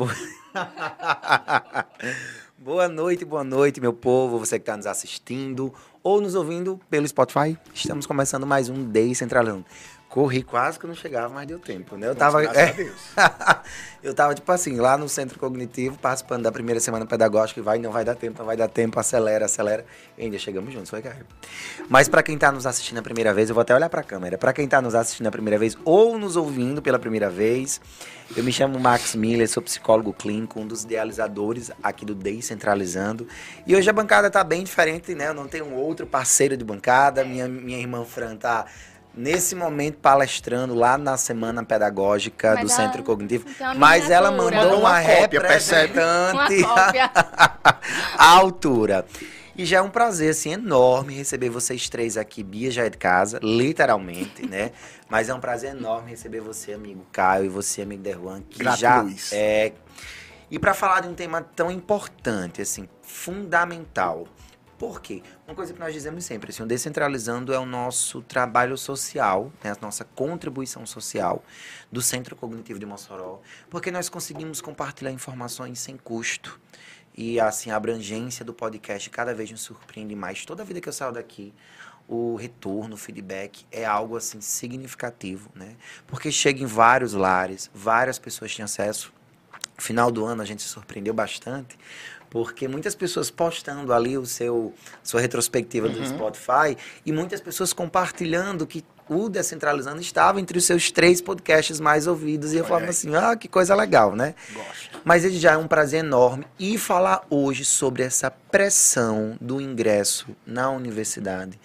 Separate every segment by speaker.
Speaker 1: Boa... boa noite, boa noite, meu povo, você que está nos assistindo ou nos ouvindo pelo Spotify. Estamos começando mais um Day Centralão. Corri quase que não chegava, mas deu tempo, né? Eu tava. É, eu tava, tipo assim, lá no centro cognitivo, participando da primeira semana pedagógica, e vai, não vai dar tempo, não vai dar tempo, acelera, acelera. E ainda chegamos juntos, foi, cara? Mas para quem tá nos assistindo a primeira vez, eu vou até olhar pra câmera. Para quem tá nos assistindo a primeira vez ou nos ouvindo pela primeira vez, eu me chamo Max Miller, sou psicólogo clínico, um dos idealizadores aqui do DEI Centralizando. E hoje a bancada tá bem diferente, né? Eu não tenho outro parceiro de bancada. Minha, minha irmã Fran tá nesse momento palestrando lá na semana pedagógica mas do ela, Centro Cognitivo, então, mas ela mandou uma, uma cópia, representante à altura. E já é um prazer assim enorme receber vocês três aqui. Bia já é de casa, literalmente, né? Mas é um prazer enorme receber você, amigo Caio, e você, amigo Derwan, que Grato, já Luiz. é e para falar de um tema tão importante, assim, fundamental, por quê? Uma coisa que nós dizemos sempre, assim, o Descentralizando é o nosso trabalho social, né, a nossa contribuição social do Centro Cognitivo de Mossoró, porque nós conseguimos compartilhar informações sem custo. E assim, a abrangência do podcast cada vez nos surpreende mais. Toda vida que eu saio daqui, o retorno, o feedback é algo assim significativo, né? Porque chega em vários lares, várias pessoas têm acesso. No final do ano a gente se surpreendeu bastante, porque muitas pessoas postando ali o seu sua retrospectiva uhum. do Spotify e muitas pessoas compartilhando que o Descentralizando estava entre os seus três podcasts mais ouvidos. E eu falava assim, ah, que coisa legal, né? Gosto. Mas ele já é um prazer enorme. E falar hoje sobre essa pressão do ingresso na universidade,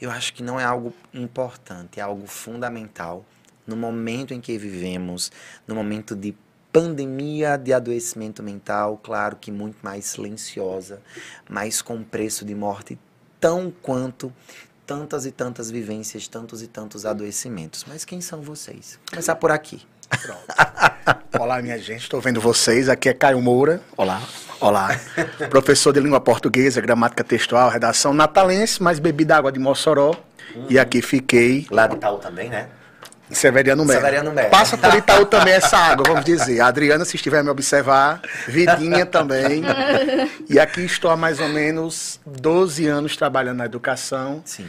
Speaker 1: eu acho que não é algo importante, é algo fundamental no momento em que vivemos, no momento de pandemia de adoecimento mental, claro que muito mais silenciosa, mas com preço de morte tão quanto tantas e tantas vivências, tantos e tantos adoecimentos. Mas quem são vocês? Vou começar por aqui.
Speaker 2: Pronto. Olá, minha gente, estou vendo vocês. Aqui é Caio Moura. Olá. Olá. Professor de língua portuguesa, gramática textual, redação natalense, mas bebi da água de Mossoró. Uhum. E aqui fiquei.
Speaker 1: Lá de Itaú também, né?
Speaker 2: Severiano Melo. Severiano Melo. Passa por Itaú também essa água, vamos dizer. A Adriana, se estiver me observar, Vidinha também. E aqui estou há mais ou menos 12 anos trabalhando na educação. Sim.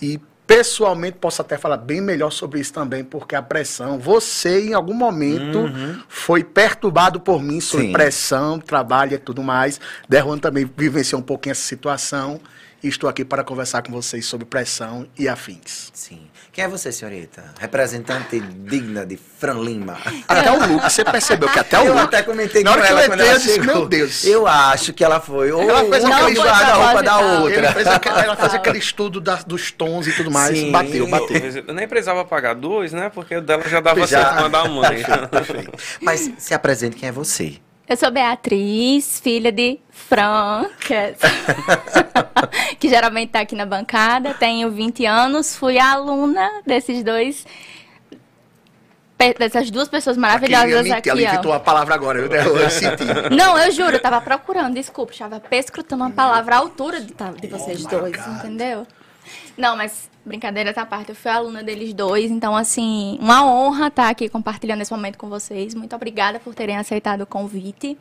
Speaker 2: E pessoalmente posso até falar bem melhor sobre isso também, porque a pressão, você em algum momento uhum. foi perturbado por mim sobre Sim. pressão, trabalho e tudo mais. Derruan também vivenciou um pouquinho essa situação e estou aqui para conversar com vocês sobre pressão e afins.
Speaker 1: Sim. Quem é você, senhorita? Representante digna de Fran Lima.
Speaker 2: Até o look, você percebeu que até o
Speaker 1: eu
Speaker 2: look.
Speaker 1: Eu até comentei com ela quando ela
Speaker 2: disse, meu Deus.
Speaker 1: Eu acho que ela foi. Ou
Speaker 2: ela fez aquele
Speaker 1: estudo da roupa da outra.
Speaker 2: Fez aquele, ela fez aquele estudo da, dos tons e tudo mais. Sim. Bateu, bateu.
Speaker 3: Eu nem precisava pagar dois, né? Porque o dela já dava já. certo mandar uma.
Speaker 1: Mas se apresente quem é você.
Speaker 4: Eu sou Beatriz, filha de Fran, que, é... que geralmente está aqui na bancada. Tenho 20 anos, fui aluna desses dois dessas duas pessoas maravilhosas aqui. aqui
Speaker 2: ela inventou a palavra agora, eu, eu senti.
Speaker 4: Não, eu juro, eu tava procurando, desculpa, estava pescrutando uma palavra à altura de, de vocês oh dois, God. entendeu? Não, mas brincadeira à parte, eu fui aluna deles dois, então, assim, uma honra estar aqui compartilhando esse momento com vocês. Muito obrigada por terem aceitado o convite.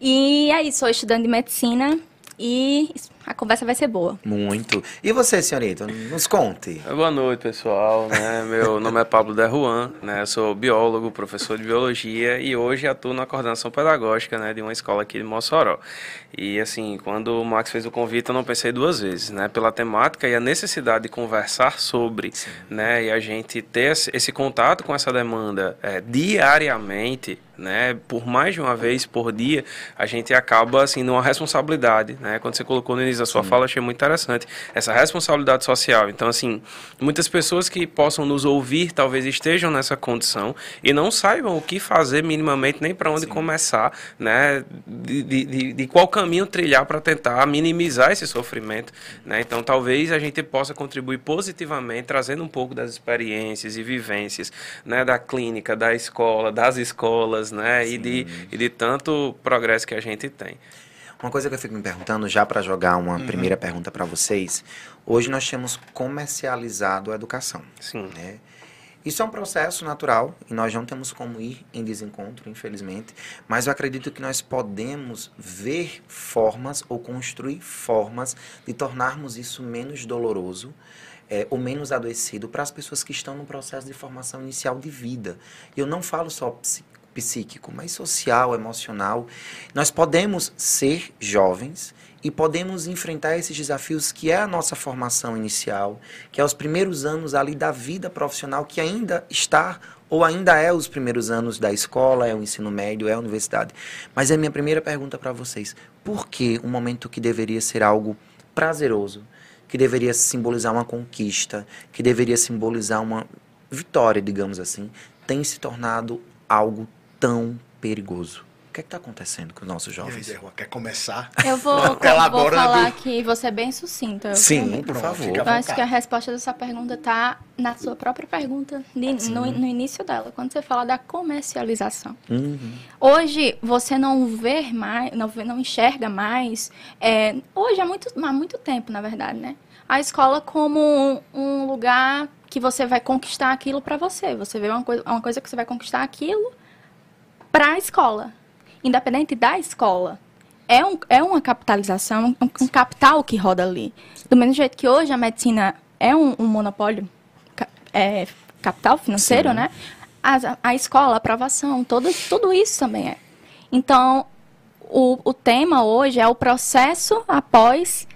Speaker 4: E é isso, sou estudante de medicina e a conversa vai ser boa.
Speaker 1: Muito. E você, senhorita, nos conte.
Speaker 3: Boa noite, pessoal. Né? Meu nome é Pablo Derruan, né? Eu sou biólogo, professor de biologia e hoje atuo na coordenação pedagógica né, de uma escola aqui de Mossoró. E assim, quando o Max fez o convite, eu não pensei duas vezes, né? Pela temática e a necessidade de conversar sobre, Sim. né? E a gente ter esse contato com essa demanda é, diariamente, né? Por mais de uma vez por dia, a gente acaba assim numa responsabilidade, né? Quando você colocou no início da sua Sim. fala, achei muito interessante essa responsabilidade social. Então, assim, muitas pessoas que possam nos ouvir talvez estejam nessa condição e não saibam o que fazer minimamente nem para onde Sim. começar, né? De, de, de qual caminho trilhar para tentar minimizar esse sofrimento. Né? Então, talvez a gente possa contribuir positivamente, trazendo um pouco das experiências e vivências né, da clínica, da escola, das escolas, né? E de, e de tanto progresso que a gente tem.
Speaker 1: Uma coisa que eu fico me perguntando, já para jogar uma uhum. primeira pergunta para vocês, hoje nós temos comercializado a educação. Sim. Né? Isso é um processo natural e nós não temos como ir em desencontro, infelizmente, mas eu acredito que nós podemos ver formas ou construir formas de tornarmos isso menos doloroso é, ou menos adoecido para as pessoas que estão no processo de formação inicial de vida. Eu não falo só psíquico, mas social, emocional. Nós podemos ser jovens e podemos enfrentar esses desafios que é a nossa formação inicial, que é os primeiros anos ali da vida profissional que ainda está ou ainda é os primeiros anos da escola, é o ensino médio, é a universidade. Mas é minha primeira pergunta para vocês. Por que um momento que deveria ser algo prazeroso, que deveria simbolizar uma conquista, que deveria simbolizar uma vitória, digamos assim, tem se tornado algo tão perigoso? O que é está acontecendo com os nossos jovens?
Speaker 2: Aí, quer começar?
Speaker 4: Eu vou, vou falar que você é bem sucinta.
Speaker 1: Sim, por favor.
Speaker 4: Eu acho que a resposta dessa pergunta está na sua própria pergunta, no, no, início dela, quando você fala da comercialização.
Speaker 1: Uhum.
Speaker 4: Hoje, você não vê mais, não, vê, não enxerga mais, é, hoje há muito, há muito tempo, na verdade, né? A escola como um, um lugar que você vai conquistar aquilo para você. Você vê uma coisa, uma coisa que você vai conquistar aquilo para a escola, independente da escola. É, um, é uma capitalização, um, um capital que roda ali. Do mesmo jeito que hoje a medicina é um, um monopólio é, capital financeiro, Sim. né? A, a escola, a aprovação, todo, tudo isso também é. Então, o, o tema hoje é o processo após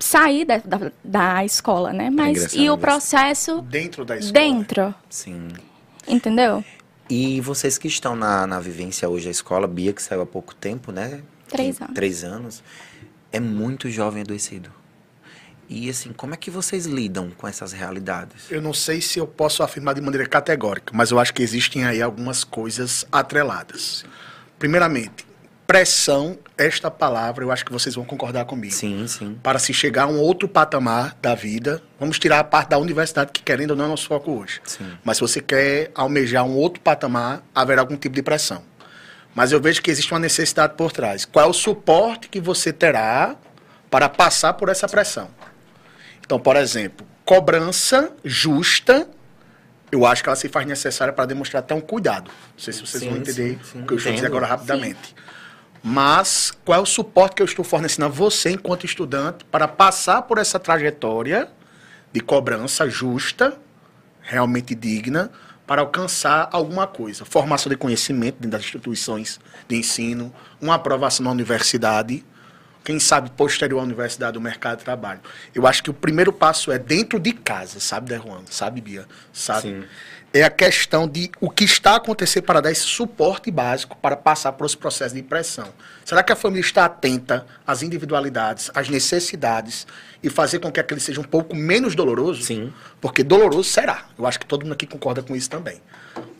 Speaker 4: sair da, da, da escola, né? Mas e o processo
Speaker 2: dentro da escola.
Speaker 4: Dentro.
Speaker 1: Sim.
Speaker 4: Entendeu?
Speaker 1: E vocês que estão na, na vivência hoje, a escola, Bia, que saiu há pouco tempo, né?
Speaker 4: Três anos.
Speaker 1: Três anos. É muito jovem adoecido. E assim, como é que vocês lidam com essas realidades?
Speaker 2: Eu não sei se eu posso afirmar de maneira categórica, mas eu acho que existem aí algumas coisas atreladas. Primeiramente, pressão, esta palavra, eu acho que vocês vão concordar comigo.
Speaker 1: Sim, sim.
Speaker 2: Para se chegar a um outro patamar da vida, vamos tirar a parte da universidade, que querendo ou não é nosso foco hoje.
Speaker 1: Sim.
Speaker 2: Mas se você quer almejar um outro patamar, haverá algum tipo de pressão. Mas eu vejo que existe uma necessidade por trás. Qual é o suporte que você terá para passar por essa pressão? Então, por exemplo, cobrança justa eu acho que ela se faz necessária para demonstrar até um cuidado. Não sei se vocês sim, vão entender sim, o que eu estou dizendo agora rapidamente. Mas qual é o suporte que eu estou fornecendo a você, enquanto estudante, para passar por essa trajetória de cobrança justa, realmente digna, para alcançar alguma coisa? Formação de conhecimento dentro das instituições de ensino, uma aprovação na universidade, quem sabe posterior à universidade, do mercado de trabalho. Eu acho que o primeiro passo é dentro de casa, sabe, Derruan? Sabe, Bia? Sabe?
Speaker 1: Sim
Speaker 2: é a questão de o que está acontecendo para dar esse suporte básico para passar por esse processo de impressão. Será que a família está atenta às individualidades, às necessidades e fazer com que aquele seja um pouco menos doloroso?
Speaker 1: Sim.
Speaker 2: Porque doloroso será. Eu acho que todo mundo aqui concorda com isso também.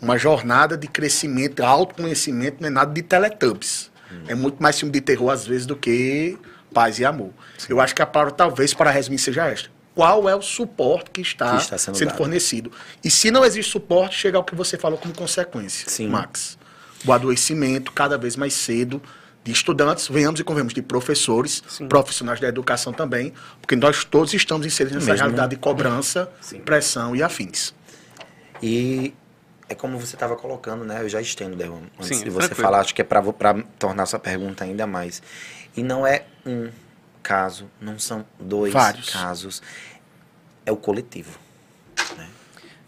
Speaker 2: Uma jornada de crescimento, autoconhecimento, não é nada de teletubbies. Hum. É muito mais filme de terror, às vezes, do que paz e amor. Sim. Eu acho que a palavra, talvez, para resumir, seja esta qual é o suporte que está, que está sendo, sendo fornecido. E se não existe suporte, chega ao que você falou como consequência,
Speaker 1: Sim.
Speaker 2: Max. O adoecimento cada vez mais cedo de estudantes, venhamos e convenhamos, de professores, Sim. profissionais da educação também, porque nós todos estamos inseridos nessa Mesmo, realidade de cobrança, Sim. pressão e afins.
Speaker 1: E é como você estava colocando, né? Eu já estendo, Derron, antes Sim, de você falar, acho que é para tornar sua pergunta ainda mais. E não é um caso, não são dois
Speaker 2: Vários.
Speaker 1: casos, é o coletivo.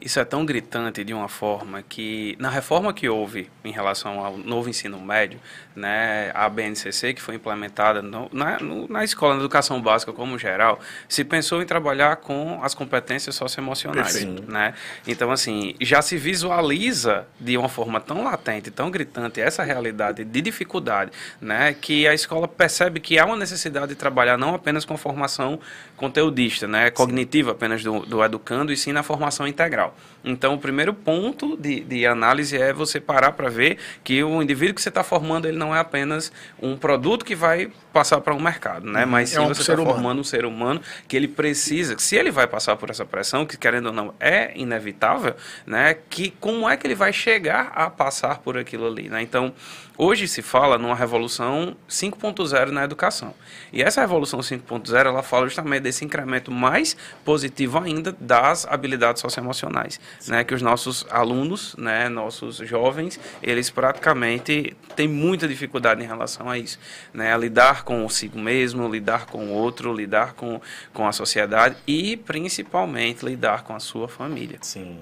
Speaker 3: Isso é tão gritante de uma forma que, na reforma que houve em relação ao novo ensino médio, né, a BNCC, que foi implementada no, na, no, na escola, na educação básica como geral, se pensou em trabalhar com as competências socioemocionais. Né? Então, assim, já se visualiza de uma forma tão latente, tão gritante, essa realidade de dificuldade, né, que a escola percebe que há uma necessidade de trabalhar não apenas com formação conteudista, né, cognitiva apenas do, do educando, e sim na formação integral. Então, o primeiro ponto de, de análise é você parar para ver que o indivíduo que você está formando, ele não é apenas um produto que vai passar para um mercado, né? Uhum. Mas sim é um você está formando um ser humano que ele precisa, se ele vai passar por essa pressão, que querendo ou não é inevitável, né? Que como é que ele vai chegar a passar por aquilo ali, né? Então, Hoje se fala numa revolução 5.0 na educação. E essa revolução 5.0, ela fala justamente desse incremento mais positivo ainda das habilidades socioemocionais profissionais, né? Que os nossos alunos, né, nossos jovens, eles praticamente têm muita dificuldade em relação a isso, né? A lidar com si mesmo, lidar com o outro, lidar com, com a sociedade e principalmente lidar com a sua família.
Speaker 1: Sim.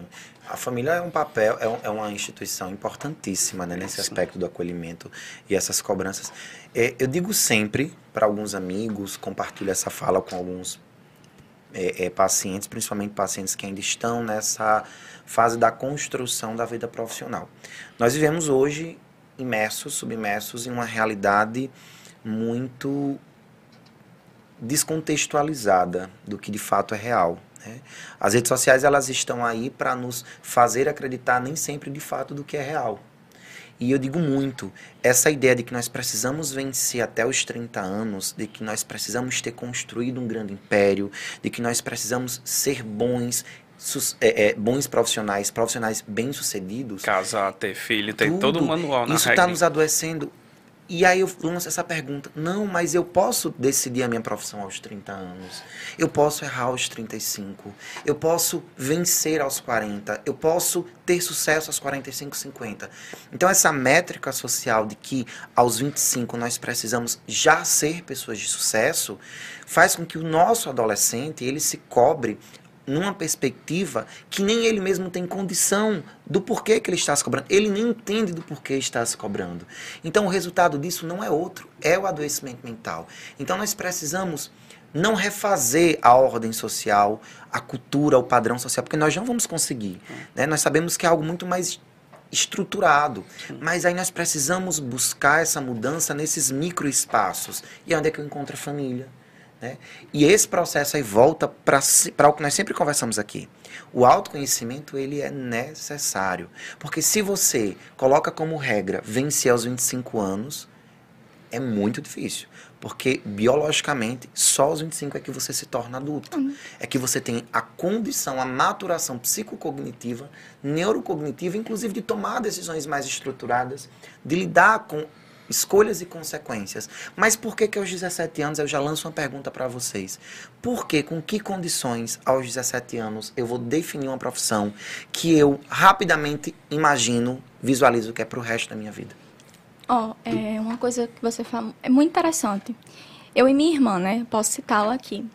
Speaker 1: A família é um papel, é, é uma instituição importantíssima né, nesse Sim. aspecto do acolhimento e essas cobranças. É, eu digo sempre para alguns amigos, compartilho essa fala com alguns é, é, pacientes, principalmente pacientes que ainda estão nessa fase da construção da vida profissional. Nós vivemos hoje imersos, submersos em uma realidade muito descontextualizada do que de fato é real. Né? As redes sociais elas estão aí para nos fazer acreditar nem sempre de fato do que é real. E eu digo muito, essa ideia de que nós precisamos vencer até os 30 anos, de que nós precisamos ter construído um grande império, de que nós precisamos ser bons, é, é, bons profissionais, profissionais bem-sucedidos.
Speaker 3: Casar, ter filho, tem todo o manual na
Speaker 1: Isso está nos adoecendo e aí eu lanço essa pergunta: não, mas eu posso decidir a minha profissão aos 30 anos, eu posso errar aos 35, eu posso vencer aos 40, eu posso ter sucesso aos 45, 50. Então, essa métrica social de que aos 25 nós precisamos já ser pessoas de sucesso faz com que o nosso adolescente ele se cobre numa perspectiva que nem ele mesmo tem condição do porquê que ele está se cobrando. Ele nem entende do porquê está se cobrando. Então o resultado disso não é outro, é o adoecimento mental. Então nós precisamos não refazer a ordem social, a cultura, o padrão social, porque nós não vamos conseguir. Né? Nós sabemos que é algo muito mais estruturado. Mas aí nós precisamos buscar essa mudança nesses microespaços. E onde é que eu encontro a família? Né? E esse processo aí volta para o que nós sempre conversamos aqui. O autoconhecimento ele é necessário. Porque se você coloca como regra vencer aos 25 anos, é muito difícil. Porque biologicamente, só aos 25 é que você se torna adulto. Uhum. É que você tem a condição, a maturação psicocognitiva, neurocognitiva, inclusive de tomar decisões mais estruturadas, de lidar com escolhas e consequências. Mas por que que aos 17 anos eu já lanço uma pergunta para vocês? Por que, com que condições aos 17 anos eu vou definir uma profissão que eu rapidamente imagino, visualizo que é para o resto da minha vida?
Speaker 4: Ó, oh, é uma coisa que você fala, é muito interessante. Eu e minha irmã, né, posso citá-la aqui.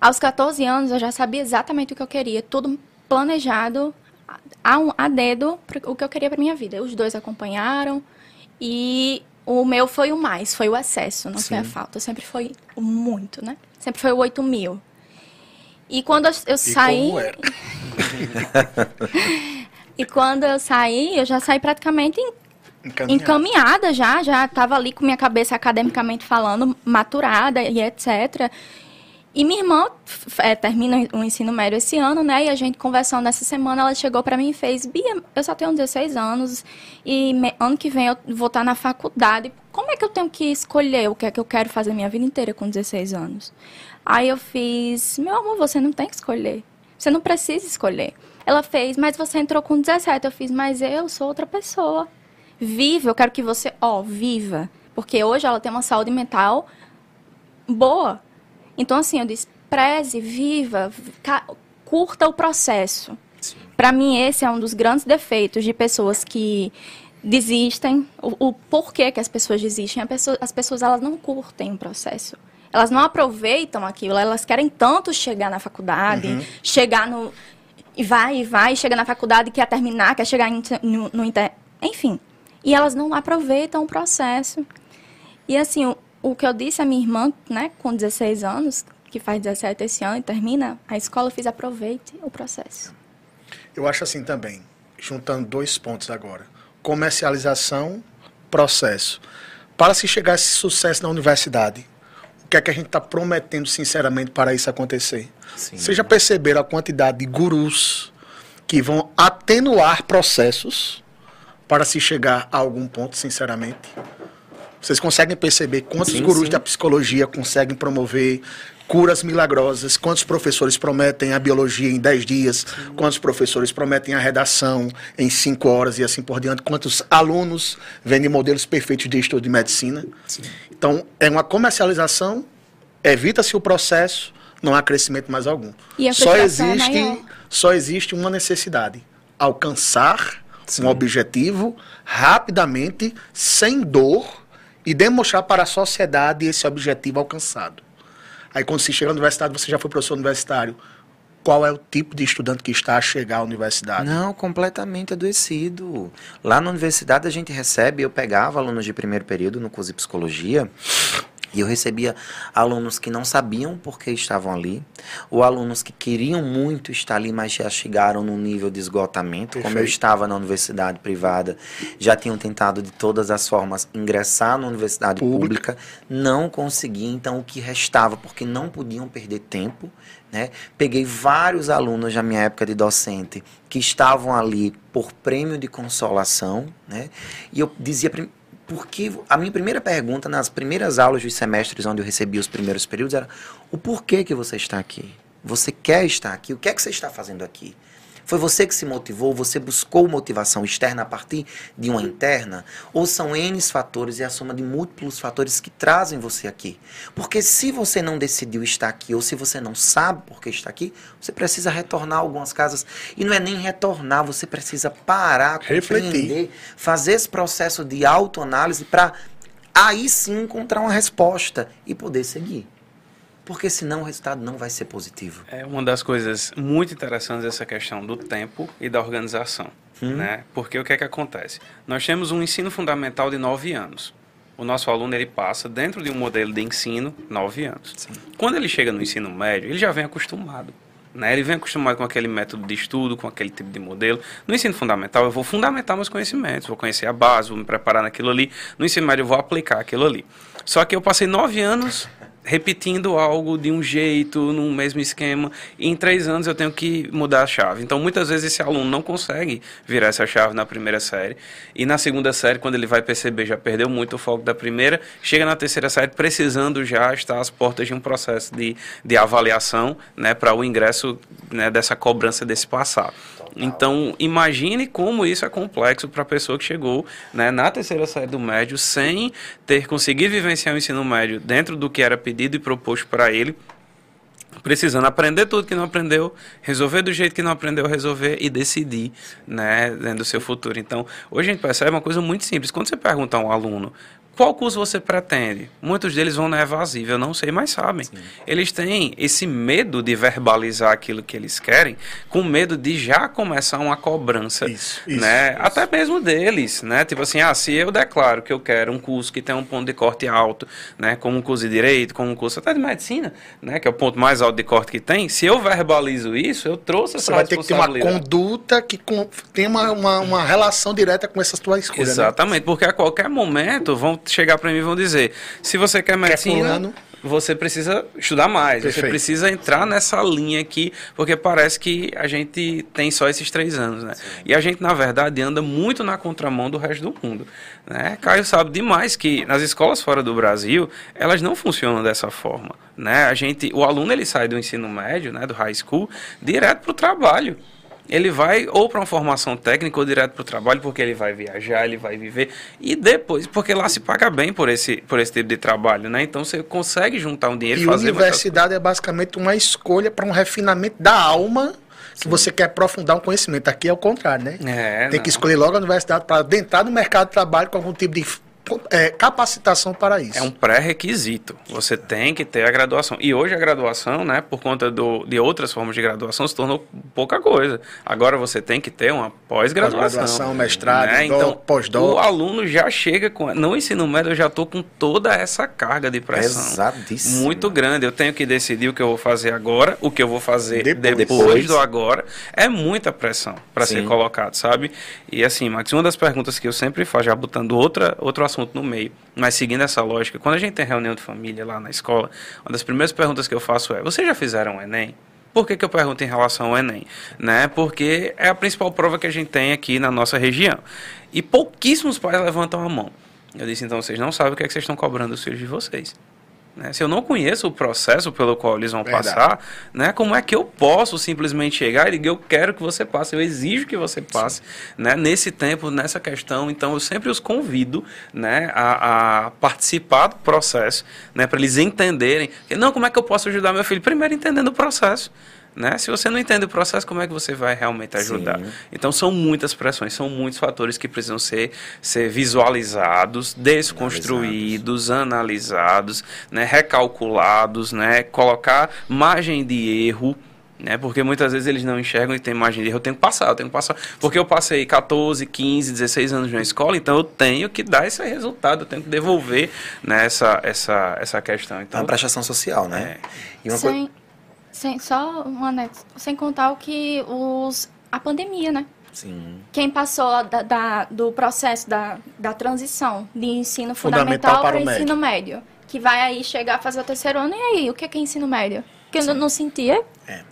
Speaker 4: Aos 14 anos eu já sabia exatamente o que eu queria, tudo planejado a, a dedo o que eu queria para minha vida. Os dois acompanharam, e o meu foi o mais, foi o excesso, não Sim. foi a falta. Sempre foi o muito, né? Sempre foi o 8 mil. E quando eu, eu saí. e quando eu saí, eu já saí praticamente encaminhada. encaminhada já, já estava ali com minha cabeça academicamente falando, maturada e etc. E minha irmã é, termina o ensino médio esse ano, né? E a gente conversando essa semana, ela chegou para mim e fez: Bia, eu só tenho 16 anos e me, ano que vem eu vou estar na faculdade. Como é que eu tenho que escolher o que é que eu quero fazer minha vida inteira com 16 anos? Aí eu fiz: Meu amor, você não tem que escolher. Você não precisa escolher. Ela fez: Mas você entrou com 17. Eu fiz: Mas eu sou outra pessoa. Viva, eu quero que você, ó, viva. Porque hoje ela tem uma saúde mental boa então, assim, eu disse, preze, viva, curta o processo. Para mim, esse é um dos grandes defeitos de pessoas que desistem. O, o porquê que as pessoas desistem? Pessoa, as pessoas elas não curtem o processo. Elas não aproveitam aquilo. Elas querem tanto chegar na faculdade, uhum. chegar no. E vai, e vai, chega na faculdade, quer terminar, quer chegar no, no inter... Enfim. E elas não aproveitam o processo. E assim, o que eu disse à minha irmã, né, com 16 anos, que faz 17 esse ano e termina a escola, eu fiz aproveite o processo.
Speaker 2: Eu acho assim também, juntando dois pontos agora. Comercialização, processo. Para se chegar a esse sucesso na universidade, o que é que a gente está prometendo sinceramente para isso acontecer? Sim. Vocês já perceberam a quantidade de gurus que vão atenuar processos para se chegar a algum ponto, sinceramente? Vocês conseguem perceber quantos sim, gurus sim. da psicologia conseguem promover curas milagrosas, quantos professores prometem a biologia em 10 dias, sim. quantos professores prometem a redação em 5 horas e assim por diante, quantos alunos vendem modelos perfeitos de estudo de medicina. Então, é uma comercialização, evita-se o processo, não há crescimento mais algum. só é existe, é só existe uma necessidade: alcançar Sim. um objetivo rapidamente, sem dor, e demonstrar para a sociedade esse objetivo alcançado. Aí quando você chega na universidade, você já foi professor universitário, qual é o tipo de estudante que está a chegar à universidade?
Speaker 1: Não, completamente adoecido. Lá na universidade a gente recebe, eu pegava alunos de primeiro período no curso de psicologia, e eu recebia alunos que não sabiam por que estavam ali, ou alunos que queriam muito estar ali, mas já chegaram no nível de esgotamento. Perfeito. Como eu estava na universidade privada, já tinham tentado de todas as formas ingressar na universidade pública, pública não conseguiam, então o que restava, porque não podiam perder tempo. Né? Peguei vários alunos na minha época de docente que estavam ali por prêmio de consolação, né? E eu dizia porque a minha primeira pergunta nas primeiras aulas dos semestres onde eu recebi os primeiros períodos era o porquê que você está aqui? Você quer estar aqui? O que é que você está fazendo aqui? Foi você que se motivou? Você buscou motivação externa a partir de uma interna? Ou são N fatores e a soma de múltiplos fatores que trazem você aqui? Porque se você não decidiu estar aqui, ou se você não sabe por que está aqui, você precisa retornar algumas casas. E não é nem retornar, você precisa parar, compreender, fazer esse processo de autoanálise para aí sim encontrar uma resposta e poder seguir porque senão o resultado não vai ser positivo.
Speaker 3: É uma das coisas muito interessantes essa questão do tempo e da organização, hum. né? Porque o que é que acontece? Nós temos um ensino fundamental de nove anos. O nosso aluno ele passa dentro de um modelo de ensino nove anos. Sim. Quando ele chega no ensino médio, ele já vem acostumado. Né? Ele vem acostumado com aquele método de estudo, com aquele tipo de modelo. No ensino fundamental, eu vou fundamentar meus conhecimentos, vou conhecer a base, vou me preparar naquilo ali. No ensino médio, eu vou aplicar aquilo ali. Só que eu passei nove anos repetindo algo de um jeito, num mesmo esquema, e em três anos eu tenho que mudar a chave. Então, muitas vezes esse aluno não consegue virar essa chave na primeira série, e na segunda série, quando ele vai perceber, já perdeu muito o foco da primeira, chega na terceira série precisando já estar às portas de um processo de, de avaliação, né, para o ingresso né, dessa cobrança desse passado. Então, imagine como isso é complexo para a pessoa que chegou né, na terceira série do médio sem ter conseguido vivenciar o ensino médio dentro do que era pedido e proposto para ele precisando aprender tudo que não aprendeu, resolver do jeito que não aprendeu, resolver e decidir, né, do seu futuro. Então, hoje a gente percebe uma coisa muito simples. Quando você pergunta a um aluno qual curso você pretende? Muitos deles vão na evasiva, eu não sei, mas sabem. Sim. Eles têm esse medo de verbalizar aquilo que eles querem, com medo de já começar uma cobrança, isso, né? Isso, Até mesmo deles, né? Tipo assim, ah, se eu declaro que eu quero um curso que tem um ponto de corte alto, né, como um curso de direito, como um curso até de medicina, né, que é o ponto mais alto de corte que tem, se eu verbalizo isso, eu trouxe essa Você vai ter que ter uma
Speaker 2: conduta que com, tem uma, uma, uma relação direta com essas tuas escolhas.
Speaker 3: Né? Exatamente, né? porque a qualquer momento vão chegar para mim e vão dizer: se você quer medicina, você precisa estudar mais, Perfeito. você precisa entrar nessa linha aqui, porque parece que a gente tem só esses três anos, né? Sim. E a gente, na verdade, anda muito na contramão do resto do mundo. Né? Caio sabe demais que nas escolas fora do Brasil, elas não funcionam dessa forma. Né? A gente, o aluno ele sai do ensino médio, né, do high school, direto para o trabalho ele vai ou para uma formação técnica ou direto para o trabalho, porque ele vai viajar, ele vai viver. E depois, porque lá se paga bem por esse, por esse tipo de trabalho, né? Então você consegue juntar um dinheiro
Speaker 2: e fazer. A universidade é basicamente uma escolha para um refinamento da alma. Se você quer aprofundar um conhecimento, aqui é o contrário, né? É, Tem não. que escolher logo a universidade para entrar no mercado de trabalho com algum tipo de é, capacitação para isso.
Speaker 3: É um pré-requisito. Você tem que ter a graduação. E hoje a graduação, né, por conta do, de outras formas de graduação, se tornou pouca coisa. Agora você tem que ter uma pós-graduação. Pós-graduação,
Speaker 2: mestrado, né? então, pós-doc.
Speaker 3: O aluno já chega com. No ensino médio, eu já estou com toda essa carga de pressão.
Speaker 1: Pesadíssimo.
Speaker 3: Muito grande. Eu tenho que decidir o que eu vou fazer agora, o que eu vou fazer depois, depois do agora. É muita pressão para ser colocado, sabe? E assim, Max, uma das perguntas que eu sempre faço, já botando outra, outro assunto assunto no meio. Mas seguindo essa lógica, quando a gente tem reunião de família lá na escola, uma das primeiras perguntas que eu faço é: vocês já fizeram o Enem? Por que, que eu pergunto em relação ao Enem? Né? Porque é a principal prova que a gente tem aqui na nossa região. E pouquíssimos pais levantam a mão. Eu disse, então vocês não sabem o que, é que vocês estão cobrando dos filhos de vocês. Né? Se eu não conheço o processo pelo qual eles vão Verdade. passar, né? como é que eu posso simplesmente chegar e dizer, eu quero que você passe, eu exijo que você passe né? nesse tempo, nessa questão. Então, eu sempre os convido né? a, a participar do processo, né? para eles entenderem. Não, como é que eu posso ajudar meu filho? Primeiro, entendendo o processo. Né? Se você não entende o processo, como é que você vai realmente ajudar? Sim. Então, são muitas pressões, são muitos fatores que precisam ser, ser visualizados, desconstruídos, analisados, né? recalculados, né? colocar margem de erro. Né? Porque muitas vezes eles não enxergam e tem margem de erro. Eu tenho que passar, eu tenho que passar. Porque eu passei 14, 15, 16 anos na escola, então eu tenho que dar esse resultado, eu tenho que devolver né, essa, essa, essa questão. Então,
Speaker 1: é uma prestação social, né?
Speaker 4: É. E uma Sim. Sem, só um anexo. Sem contar o que os. a pandemia, né?
Speaker 1: Sim.
Speaker 4: Quem passou da, da, do processo da, da transição de ensino fundamental, fundamental para, para ensino médio. Que vai aí chegar a fazer o terceiro ano. E aí, o que é, que é ensino médio? Que eu não, não sentia.
Speaker 1: É.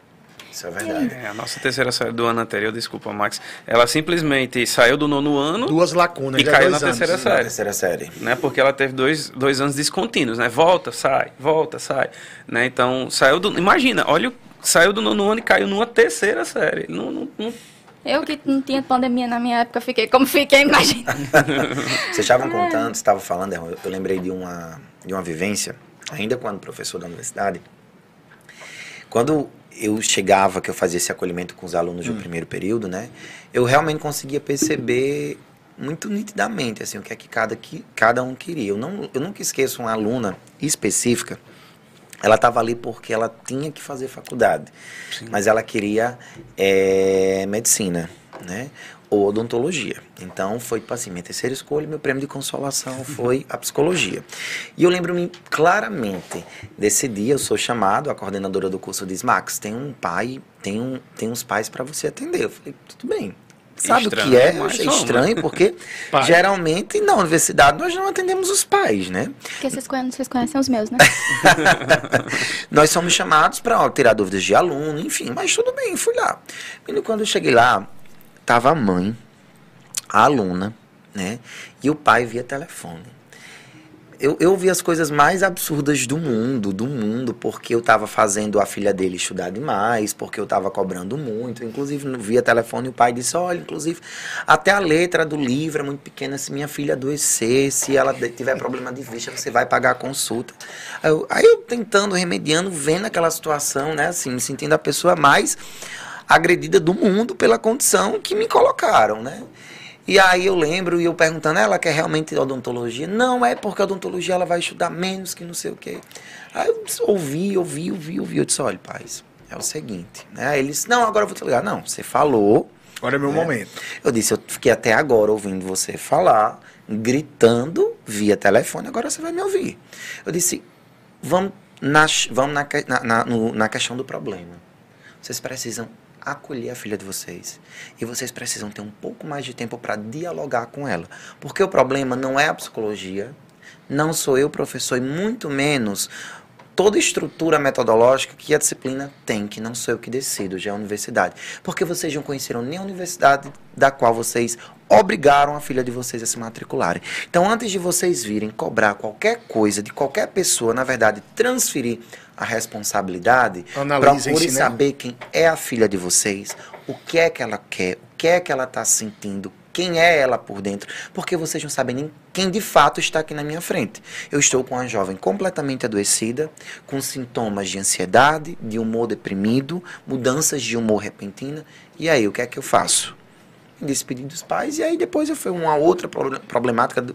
Speaker 1: Isso é verdade.
Speaker 3: É, a nossa terceira série do ano anterior, desculpa, Max, ela simplesmente saiu do nono ano.
Speaker 2: Duas lacunas,
Speaker 3: e caiu na anos, terceira série. Na
Speaker 1: terceira série.
Speaker 3: Né? Porque ela teve dois, dois anos descontínuos, né? Volta, sai, volta, sai. Né? Então, saiu do. Imagina, olha, saiu do nono ano e caiu numa terceira série. Não, não, não
Speaker 4: eu que não tinha pandemia na minha época, fiquei como fiquei, imagina.
Speaker 1: Vocês estavam é. contando, estavam falando, eu, eu lembrei de uma, de uma vivência, ainda quando professor da universidade. Quando eu chegava, que eu fazia esse acolhimento com os alunos hum. do primeiro período, né? Eu realmente conseguia perceber muito nitidamente, assim, o que é que cada, que cada um queria. Eu, não, eu nunca esqueço uma aluna específica, ela estava ali porque ela tinha que fazer faculdade, Sim. mas ela queria é, medicina, né? Ou odontologia. Então foi tipo assim, minha terceira escolha, meu prêmio de consolação foi a psicologia. E eu lembro-me claramente desse dia, eu sou chamado, a coordenadora do curso diz: "Max, tem um pai, tem um tem uns pais para você atender". Eu falei: "Tudo bem". Sabe estranho, o que é? Eu achei estranho, porque geralmente na universidade nós não atendemos os pais, né?
Speaker 4: Porque vocês conhecem, vocês conhecem os meus, né?
Speaker 1: nós somos chamados para tirar dúvidas de aluno, enfim, mas tudo bem, fui lá. E quando eu cheguei lá, tava a mãe, a aluna, né? E o pai via telefone. Eu, eu vi as coisas mais absurdas do mundo, do mundo, porque eu estava fazendo a filha dele estudar demais, porque eu estava cobrando muito. Inclusive, via telefone, o pai disse: Olha, inclusive, até a letra do livro é muito pequena. Se minha filha adoecer, se ela tiver problema de vista, você vai pagar a consulta. Aí eu, aí eu tentando, remediando, vendo aquela situação, né? Assim, me sentindo a pessoa mais agredida do mundo pela condição que me colocaram, né? E aí eu lembro e eu perguntando, ela quer realmente odontologia? Não, é porque a odontologia ela vai estudar menos que não sei o quê. Aí eu ouvi, ouvi, ouvi, ouvi. Eu disse, olha, paz, é o seguinte. Né? Aí ele disse, não, agora eu vou te ligar. Não, você falou.
Speaker 2: Agora é meu né? momento.
Speaker 1: Eu disse, eu fiquei até agora ouvindo você falar, gritando via telefone, agora você vai me ouvir. Eu disse, vamos na, vamos na, na, na, no, na questão do problema. Vocês precisam acolher a filha de vocês. E vocês precisam ter um pouco mais de tempo para dialogar com ela. Porque o problema não é a psicologia, não sou eu, professor, e muito menos toda estrutura metodológica que a disciplina tem, que não sou eu que decido, já é a universidade. Porque vocês não conheceram nem a universidade da qual vocês obrigaram a filha de vocês a se matricularem. Então, antes de vocês virem cobrar qualquer coisa de qualquer pessoa, na verdade, transferir a responsabilidade, procure né? saber quem é a filha de vocês, o que é que ela quer, o que é que ela está sentindo, quem é ela por dentro, porque vocês não sabem nem quem de fato está aqui na minha frente. Eu estou com uma jovem completamente adoecida, com sintomas de ansiedade, de humor deprimido, mudanças de humor repentina. E aí, o que é que eu faço? Me despedi dos pais, e aí depois eu fui uma outra problemática. Do...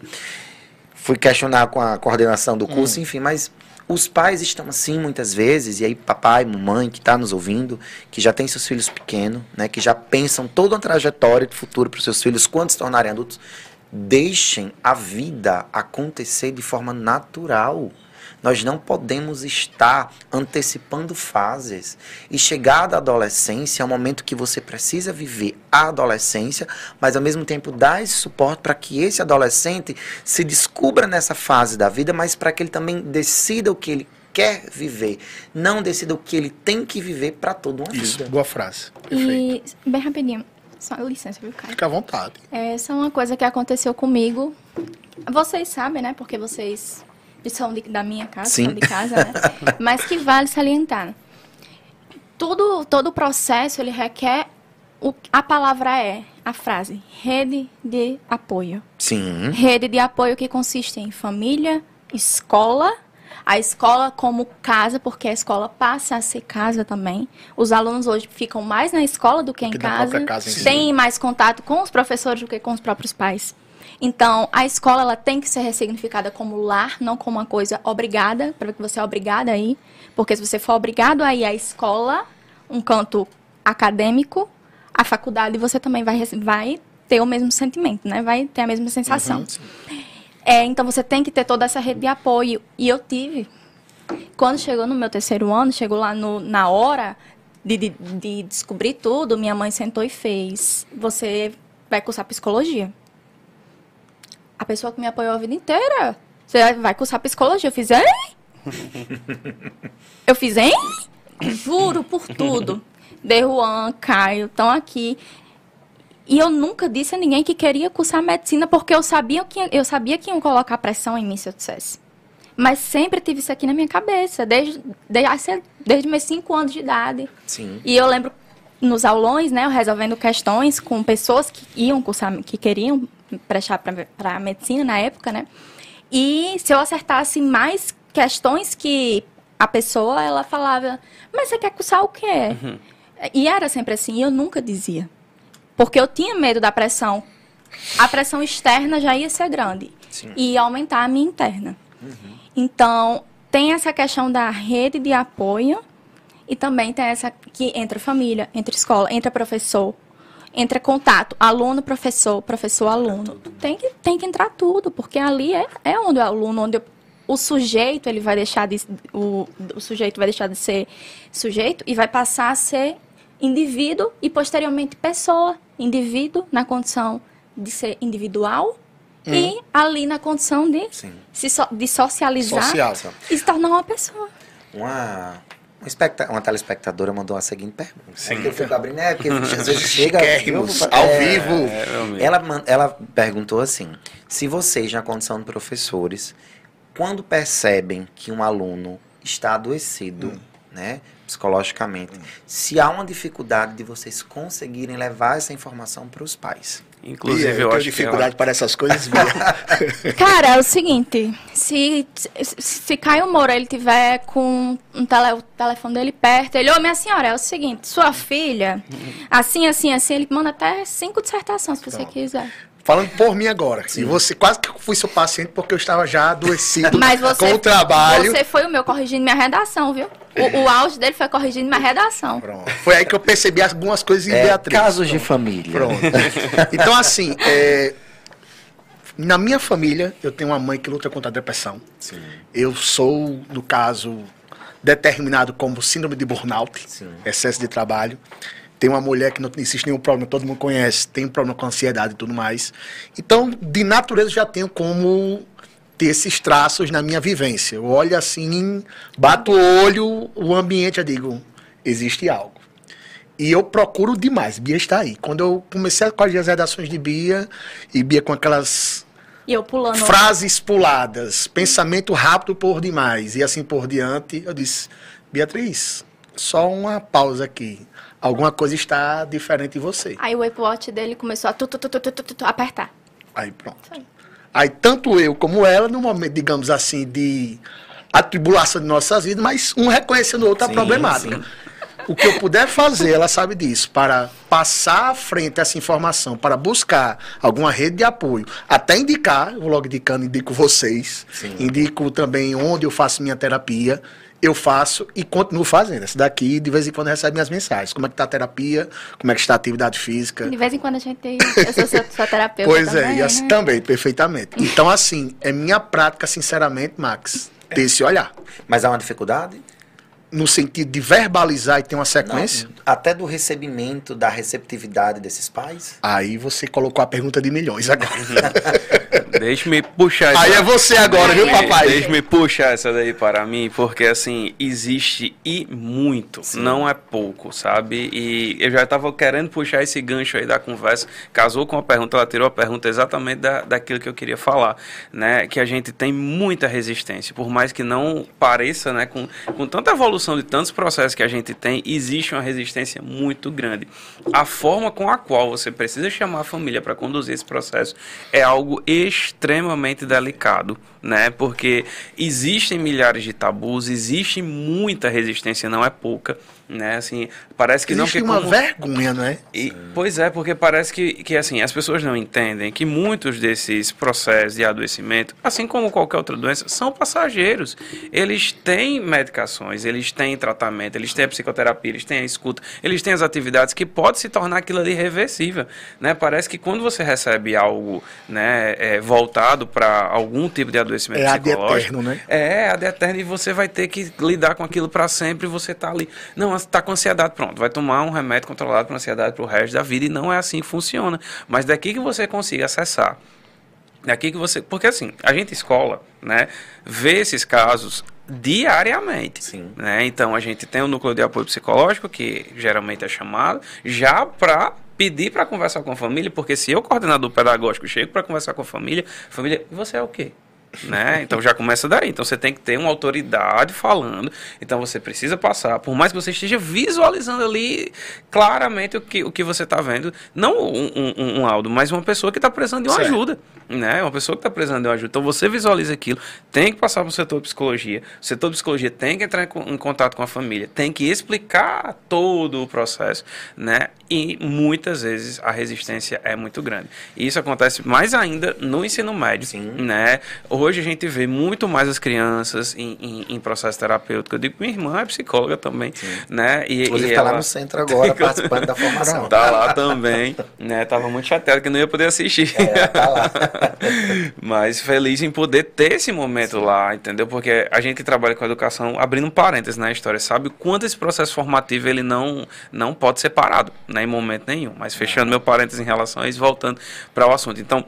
Speaker 1: Fui questionar com a coordenação do curso, hum. enfim, mas os pais estão assim muitas vezes, e aí papai, mamãe que está nos ouvindo, que já tem seus filhos pequenos, né, que já pensam toda uma trajetória de futuro para os seus filhos quando se tornarem adultos, deixem a vida acontecer de forma natural. Nós não podemos estar antecipando fases. E chegar da adolescência é um momento que você precisa viver a adolescência, mas ao mesmo tempo dar esse suporte para que esse adolescente se descubra nessa fase da vida, mas para que ele também decida o que ele quer viver, não decida o que ele tem que viver para toda uma
Speaker 2: Isso,
Speaker 1: vida.
Speaker 2: boa frase.
Speaker 4: Perfeito. E, bem rapidinho, só licença, viu, Caio?
Speaker 2: Fica à vontade.
Speaker 4: Essa é uma coisa que aconteceu comigo. Vocês sabem, né? Porque vocês são de, da minha casa, Sim. de casa, né? Mas que vale salientar. Tudo, todo o processo, ele requer... O, a palavra é, a frase, rede de apoio.
Speaker 1: Sim.
Speaker 4: Rede de apoio que consiste em família, escola a escola como casa, porque a escola passa a ser casa também. Os alunos hoje ficam mais na escola do que em casa, casa têm mais contato com os professores do que com os próprios pais. Então, a escola ela tem que ser ressignificada como lar, não como uma coisa obrigada, para que você é obrigada a ir. Porque se você for obrigado a ir à escola, um canto acadêmico, a faculdade você também vai, vai ter o mesmo sentimento, né? Vai ter a mesma sensação. Uhum, é, então você tem que ter toda essa rede de apoio. E eu tive. Quando chegou no meu terceiro ano, chegou lá no, na hora de, de, de descobrir tudo, minha mãe sentou e fez. Você vai cursar psicologia. A pessoa que me apoiou a vida inteira. Você vai cursar psicologia. Eu fiz, hein? Eu fiz, hein? Juro por tudo. De Juan, Caio, estão aqui. E eu nunca disse a ninguém que queria cursar medicina, porque eu sabia que, eu sabia que iam colocar pressão em mim se eu dissesse. Mas sempre tive isso aqui na minha cabeça, desde, desde, desde meus cinco anos de idade.
Speaker 1: Sim.
Speaker 4: E eu lembro nos aulões, né, eu resolvendo questões com pessoas que iam cursar, que queriam prestar para medicina na época, né? E se eu acertasse mais questões que a pessoa, ela falava, mas você quer cursar o quê? Uhum. E era sempre assim, e eu nunca dizia. Porque eu tinha medo da pressão. A pressão externa já ia ser grande. Sim. E ia aumentar a minha interna. Uhum. Então, tem essa questão da rede de apoio e também tem essa que entra família, entre escola, entra professor, entra contato, aluno, professor, professor, aluno. Tem que, tem que entrar tudo, porque ali é, é onde o aluno, onde o sujeito ele vai deixar de o, o sujeito vai deixar de ser sujeito e vai passar a ser indivíduo e posteriormente pessoa indivíduo na condição de ser individual hum. e ali na condição de, se so, de socializar Social. e se tornar uma pessoa.
Speaker 1: Uma, uma, uma telespectadora mandou a seguinte pergunta. Sim. É eu fico abrindo, né? Porque às vezes chega.
Speaker 2: ao é, vivo.
Speaker 1: É, ela, ela perguntou assim: se vocês, na condição de professores, quando percebem que um aluno está adoecido, hum. Né? psicologicamente. Hum. Se há uma dificuldade de vocês conseguirem levar essa informação para os pais.
Speaker 2: Inclusive, eu, eu acho dificuldade que para essas coisas.
Speaker 4: Cara, é o seguinte, se, se, se Caio Moura ele tiver com um tele, o telefone dele perto, ele, ô oh, minha senhora, é o seguinte, sua filha, assim, assim, assim, ele manda até cinco dissertações, se você quiser.
Speaker 2: Falando por mim agora. Sim. Você quase que fui seu paciente porque eu estava já adoecido você, com o trabalho.
Speaker 4: Você foi o meu corrigindo minha redação, viu? O, o auge dele foi corrigindo minha redação.
Speaker 2: Pronto. Foi aí que eu percebi algumas coisas em é, Beatriz.
Speaker 1: Casos Pronto. de família.
Speaker 2: Pronto. Então, assim, é, na minha família, eu tenho uma mãe que luta contra a depressão. Sim. Eu sou, no caso, determinado como síndrome de burnout, Sim. excesso de trabalho. Tem uma mulher que não existe nenhum problema, todo mundo conhece, tem um problema com ansiedade e tudo mais. Então, de natureza, já tenho como ter esses traços na minha vivência. Eu olho assim, bato o olho, o ambiente, eu digo, existe algo. E eu procuro demais. Bia está aí. Quando eu comecei a fazer as redações de Bia, e Bia com aquelas frases puladas, pensamento rápido por demais, e assim por diante, eu disse, Beatriz, só uma pausa aqui alguma coisa está diferente em você.
Speaker 4: Aí o Apple Watch dele começou a tu, tu, tu, tu, tu, tu, apertar.
Speaker 2: Aí pronto. Aí. aí tanto eu como ela, no momento, digamos assim, de atribulação de nossas vidas, mas um reconhecendo o outro sim, a problemática. Sim. O que eu puder fazer, ela sabe disso, para passar à frente essa informação, para buscar alguma rede de apoio, até indicar, eu vou logo indicando, indico vocês, sim. indico também onde eu faço minha terapia, eu faço e continuo fazendo. Essa daqui, de vez em quando, recebe minhas mensagens. Como é que está a terapia? Como é que está a atividade física?
Speaker 4: De vez em quando a gente... Eu sou sua, sua terapeuta
Speaker 2: Pois
Speaker 4: também,
Speaker 2: é, e assim
Speaker 4: né?
Speaker 2: também, perfeitamente. Então, assim, é minha prática, sinceramente, Max, ter esse olhar.
Speaker 1: Mas há uma dificuldade?
Speaker 2: No sentido de verbalizar e ter uma sequência? Não,
Speaker 1: até do recebimento, da receptividade desses pais?
Speaker 2: Aí você colocou a pergunta de milhões agora.
Speaker 3: Deixe-me puxar
Speaker 2: Aí é você agora, viu, papai?
Speaker 3: Deixe-me puxar essa daí para mim, porque assim, existe e muito, Sim. não é pouco, sabe? E eu já estava querendo puxar esse gancho aí da conversa, casou com a pergunta, ela tirou a pergunta exatamente da, daquilo que eu queria falar, né? Que a gente tem muita resistência, por mais que não pareça, né? Com, com tanta evolução de tantos processos que a gente tem, existe uma resistência muito grande. A forma com a qual você precisa chamar a família para conduzir esse processo é algo extremamente delicado, né? Porque existem milhares de tabus, existe muita resistência, não é pouca né? Assim, parece que
Speaker 2: Existe
Speaker 3: não
Speaker 2: que uma vergonha, não é?
Speaker 3: E, pois é, porque parece que, que assim, as pessoas não entendem que muitos desses processos de adoecimento, assim como qualquer outra doença, são passageiros. Eles têm medicações, eles têm tratamento, eles têm a psicoterapia, eles têm a escuta, eles têm as atividades que pode se tornar aquilo ali reversível, né? Parece que quando você recebe algo, né, é, voltado para algum tipo de adoecimento é psicológico, eterno, né? É, ad eterno e você vai ter que lidar com aquilo para sempre e você tá ali. Não, está com ansiedade, pronto, vai tomar um remédio controlado para ansiedade para o resto da vida e não é assim que funciona. Mas daqui que você consiga acessar, daqui que você, porque assim, a gente escola, né, vê esses casos diariamente, Sim. né? Então a gente tem o um núcleo de apoio psicológico que geralmente é chamado já para pedir para conversar com a família, porque se eu coordenador pedagógico chego para conversar com a família, família, você é o quê? Né? Então já começa daí. Então você tem que ter uma autoridade falando. Então você precisa passar, por mais que você esteja visualizando ali claramente o que, o que você está vendo, não um, um, um, áudio, mas uma pessoa que está precisando de uma certo. ajuda. Né? Uma pessoa que está precisando de uma ajuda. Então você visualiza aquilo, tem que passar para o setor de psicologia. O setor de psicologia tem que entrar em, em contato com a família, tem que explicar todo o processo. Né? E muitas vezes a resistência é muito grande. E isso acontece mais ainda no ensino médio. Sim. Né? Hoje a gente vê muito mais as crianças em, em, em processo terapêutico. Eu digo minha irmã é psicóloga também, Sim. né?
Speaker 1: E, Inclusive está ela... lá no centro agora, participando da formação.
Speaker 3: Está lá também, né? Tava muito chateado que não ia poder assistir. É, tá lá. Mas feliz em poder ter esse momento Sim. lá, entendeu? Porque a gente que trabalha com educação, abrindo um parênteses na história, sabe o quanto esse processo formativo ele não, não pode ser parado, né? Em momento nenhum. Mas fechando é. meu parênteses em relação a isso, voltando para o assunto. Então,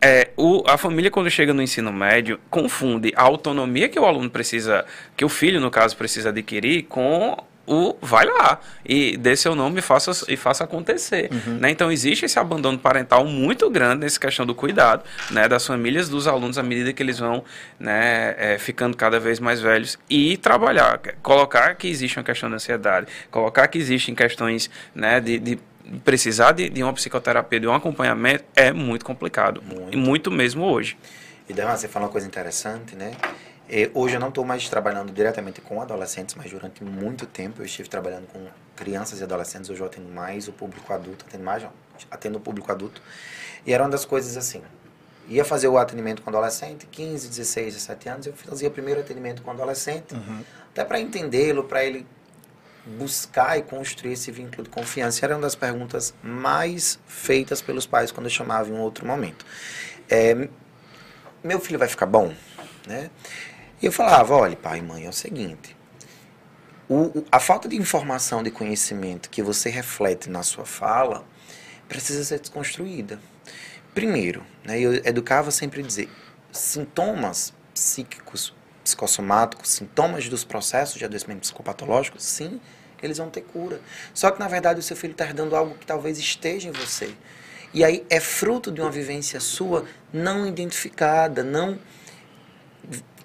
Speaker 3: é, o, a família, quando chega no ensino médio, confunde a autonomia que o aluno precisa, que o filho, no caso, precisa adquirir com o vai lá e dê seu nome e faça, e faça acontecer. Uhum. Né? Então existe esse abandono parental muito grande nessa questão do cuidado né, das famílias, dos alunos, à medida que eles vão né, é, ficando cada vez mais velhos e trabalhar, colocar que existe uma questão de ansiedade, colocar que existem questões né, de, de precisar de, de uma psicoterapia, de um acompanhamento, é muito complicado. Muito. E muito mesmo hoje.
Speaker 1: E daí você falou uma coisa interessante, né? É, hoje eu não estou mais trabalhando diretamente com adolescentes, mas durante muito tempo eu estive trabalhando com crianças e adolescentes. Hoje eu atendo mais o público adulto, atendo mais, atendo o público adulto. E era uma das coisas assim, ia fazer o atendimento com adolescente, 15, 16, 17 anos, eu fazia o primeiro atendimento com adolescente, uhum. até para entendê-lo, para ele buscar e construir esse vínculo de confiança era uma das perguntas mais feitas pelos pais quando eu chamava em um outro momento. É, meu filho vai ficar bom? Né? E eu falava, olha, pai e mãe, é o seguinte, o, a falta de informação, de conhecimento que você reflete na sua fala precisa ser desconstruída. Primeiro, né, eu educava sempre a dizer, sintomas psíquicos psicossomáticos, sintomas dos processos de adoecimento psicopatológico, sim, eles vão ter cura. Só que, na verdade, o seu filho está herdando algo que talvez esteja em você. E aí é fruto de uma vivência sua não identificada, não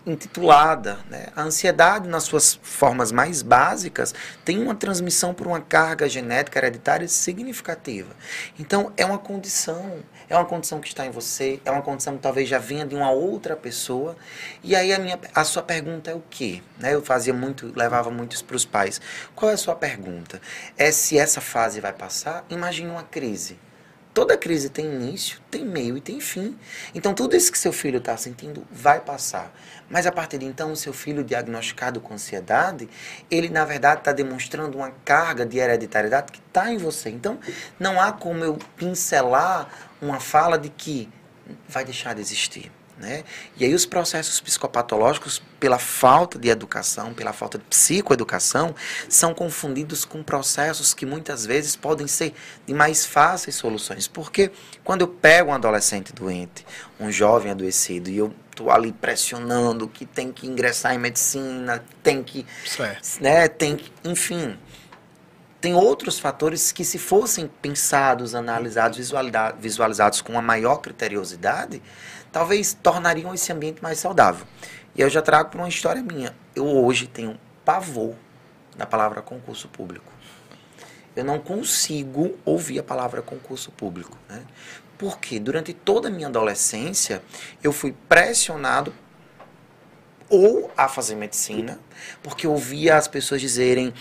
Speaker 1: intitulada. Né? A ansiedade, nas suas formas mais básicas, tem uma transmissão por uma carga genética hereditária significativa. Então, é uma condição, é uma condição que está em você, é uma condição que talvez já venha de uma outra pessoa. E aí a, minha, a sua pergunta é o quê? Né? Eu fazia muito, levava muitos para os pais. Qual é a sua pergunta? É se essa fase vai passar? Imagine uma crise. Toda crise tem início, tem meio e tem fim. Então, tudo isso que seu filho está sentindo vai passar. Mas a partir de então, o seu filho diagnosticado com ansiedade, ele na verdade está demonstrando uma carga de hereditariedade que está em você. Então, não há como eu pincelar uma fala de que vai deixar de existir. Né? E aí os processos psicopatológicos, pela falta de educação, pela falta de psicoeducação, são confundidos com processos que muitas vezes podem ser de mais fáceis soluções. Porque quando eu pego um adolescente doente, um jovem adoecido, e eu estou ali pressionando que tem que ingressar em medicina, tem que, certo. né, tem que, enfim, tem outros fatores que se fossem pensados, analisados, visualizados com uma maior criteriosidade, talvez tornariam esse ambiente mais saudável. E eu já trago para uma história minha. Eu hoje tenho pavor da palavra concurso público. Eu não consigo ouvir a palavra concurso público. Né? Porque durante toda a minha adolescência eu fui pressionado ou a fazer medicina, porque eu ouvia as pessoas dizerem: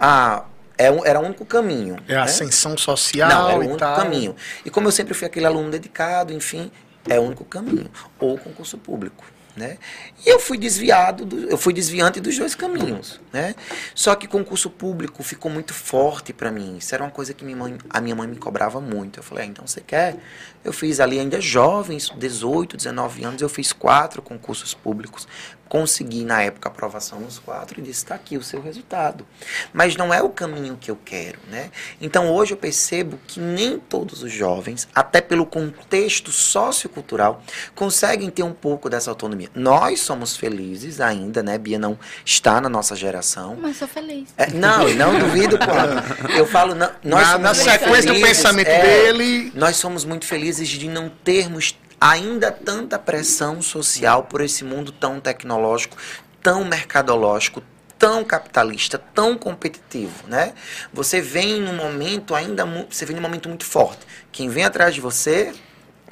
Speaker 1: ah, é era o único caminho.
Speaker 2: É
Speaker 1: né?
Speaker 2: ascensão social.
Speaker 1: Não, é o
Speaker 2: único
Speaker 1: tal. caminho. E como eu sempre fui aquele aluno dedicado, enfim, é o único caminho. Ou concurso público. Né? E eu fui desviado, do, eu fui desviante dos dois caminhos, né? Só que concurso público ficou muito forte para mim. Isso era uma coisa que minha mãe, a minha mãe me cobrava muito. Eu falei, ah, então você quer? Eu fiz ali ainda jovem, 18, 19 anos, eu fiz quatro concursos públicos consegui na época aprovação nos quatro e disse está aqui o seu resultado. Mas não é o caminho que eu quero né? Então hoje eu percebo que nem todos os jovens até pelo contexto sociocultural conseguem ter um pouco dessa autonomia. Nós somos felizes ainda né? Bia não está na nossa geração.
Speaker 4: Mas sou feliz.
Speaker 1: É, não não duvido quando eu falo não, nós
Speaker 2: na, na sequência do pensamento é, dele.
Speaker 1: nós somos muito felizes de não termos ainda tanta pressão social por esse mundo tão tecnológico, tão mercadológico, tão capitalista, tão competitivo, né? Você vem num momento ainda você vem num momento muito forte. Quem vem atrás de você,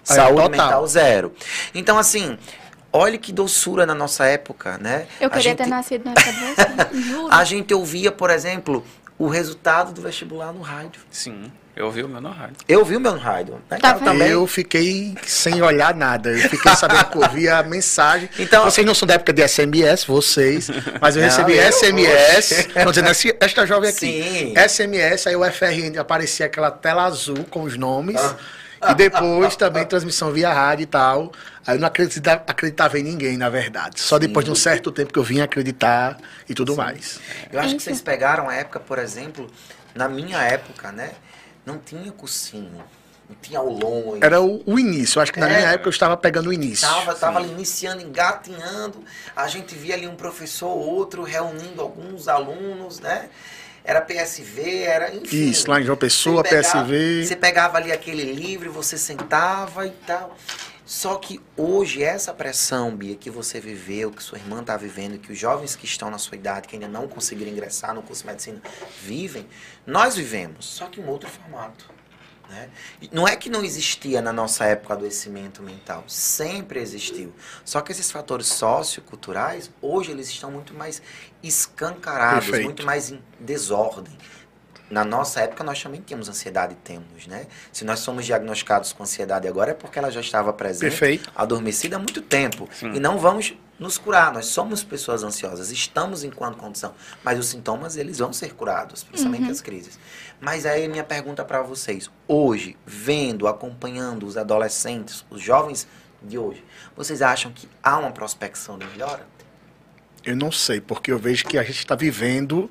Speaker 1: Aí, saúde total. mental zero. Então assim, olha que doçura na nossa época, né?
Speaker 4: Eu queria gente, ter nascido na época de você,
Speaker 1: A gente ouvia, por exemplo, o resultado do vestibular no rádio.
Speaker 3: Sim. Eu vi o meu no rádio.
Speaker 1: Eu vi o meu no rádio.
Speaker 2: Tá também. Eu fiquei sem olhar nada. Eu fiquei sabendo que eu a mensagem. Então, vocês não são da época de SMS, vocês, mas eu não, recebi eu, SMS. Estou dizendo, esta jovem aqui. Sim. SMS, aí o FRN aparecia aquela tela azul com os nomes. Ah. E depois também transmissão via rádio e tal. Aí eu não acreditava, acreditava em ninguém, na verdade. Só Sim. depois de um certo tempo que eu vim acreditar e tudo Sim. mais.
Speaker 1: Eu acho que vocês pegaram a época, por exemplo, na minha época, né? Não tinha cursinho. Não tinha aulões.
Speaker 2: Era o, o início. Eu acho que na minha época eu estava pegando o início.
Speaker 1: Estava, estava ali iniciando, engatinhando. A gente via ali um professor ou outro reunindo alguns alunos, né? Era PSV, era, enfim.
Speaker 2: Isso, lá em João Pessoa, pegava, PSV.
Speaker 1: Você pegava ali aquele livro, você sentava e tal. Só que hoje, essa pressão, Bia, que você viveu, que sua irmã está vivendo, que os jovens que estão na sua idade, que ainda não conseguiram ingressar no curso de medicina, vivem, nós vivemos, só que em outro formato. Né? Não é que não existia na nossa época adoecimento mental, sempre existiu. Só que esses fatores socioculturais, hoje eles estão muito mais escancarados, Perfeito. muito mais em desordem na nossa época nós também tínhamos ansiedade, temos, né? Se nós somos diagnosticados com ansiedade agora é porque ela já estava presente,
Speaker 2: Perfeito.
Speaker 1: adormecida há muito tempo. Sim. E não vamos nos curar, nós somos pessoas ansiosas, estamos enquanto condição, mas os sintomas eles vão ser curados, principalmente uhum. as crises. Mas aí minha pergunta para vocês, hoje, vendo, acompanhando os adolescentes, os jovens de hoje, vocês acham que há uma prospecção de melhora?
Speaker 2: Eu não sei, porque eu vejo que a gente está vivendo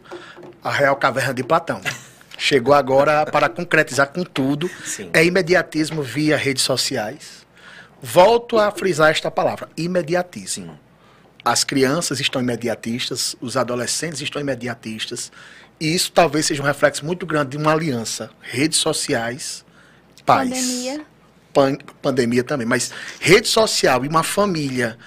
Speaker 2: a real caverna de Platão. Chegou agora para concretizar com tudo. Sim. É imediatismo via redes sociais. Volto a frisar esta palavra: imediatismo. As crianças estão imediatistas, os adolescentes estão imediatistas. E isso talvez seja um reflexo muito grande de uma aliança. Redes sociais, pais.
Speaker 4: Pandemia.
Speaker 2: Pan pandemia também. Mas rede social e uma família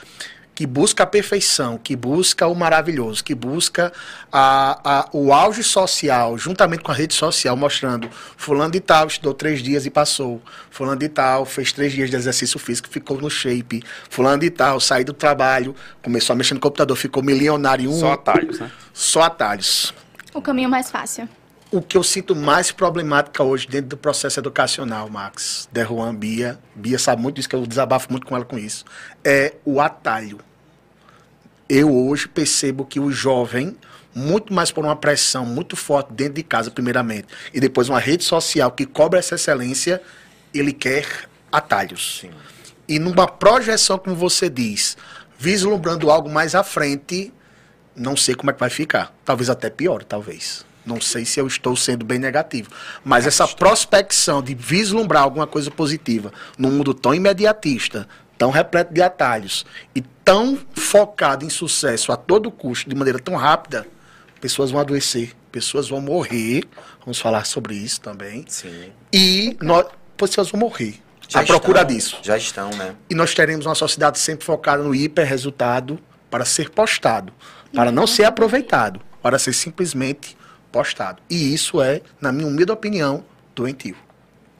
Speaker 2: que busca a perfeição, que busca o maravilhoso, que busca a, a, o auge social, juntamente com a rede social, mostrando fulano de tal estudou três dias e passou, fulano de tal fez três dias de exercício físico, ficou no shape, fulano de tal saiu do trabalho, começou a mexer no computador, ficou milionário. Um,
Speaker 3: Só atalhos, né?
Speaker 2: Só atalhos.
Speaker 4: O caminho mais fácil.
Speaker 2: O que eu sinto mais problemática hoje dentro do processo educacional, Max, Derruan, Bia, Bia sabe muito disso, que eu desabafo muito com ela com isso, é o atalho eu hoje percebo que o jovem, muito mais por uma pressão muito forte dentro de casa, primeiramente, e depois uma rede social que cobra essa excelência, ele quer atalhos. Sim. e numa projeção, como você diz, vislumbrando algo mais à frente, não sei como é que vai ficar. Talvez até pior, talvez. Não sei se eu estou sendo bem negativo. Mas essa prospecção de vislumbrar alguma coisa positiva num mundo tão imediatista, tão repleto de atalhos e tão focado em sucesso a todo custo, de maneira tão rápida, pessoas vão adoecer, pessoas vão morrer. Vamos falar sobre isso também.
Speaker 1: Sim.
Speaker 2: E nós, pessoas vão morrer. Já à estão, procura disso.
Speaker 1: Já estão, né?
Speaker 2: E nós teremos uma sociedade sempre focada no hiper resultado para ser postado, para não ser aproveitado, para ser simplesmente postado. E isso é, na minha humilde opinião, doentio.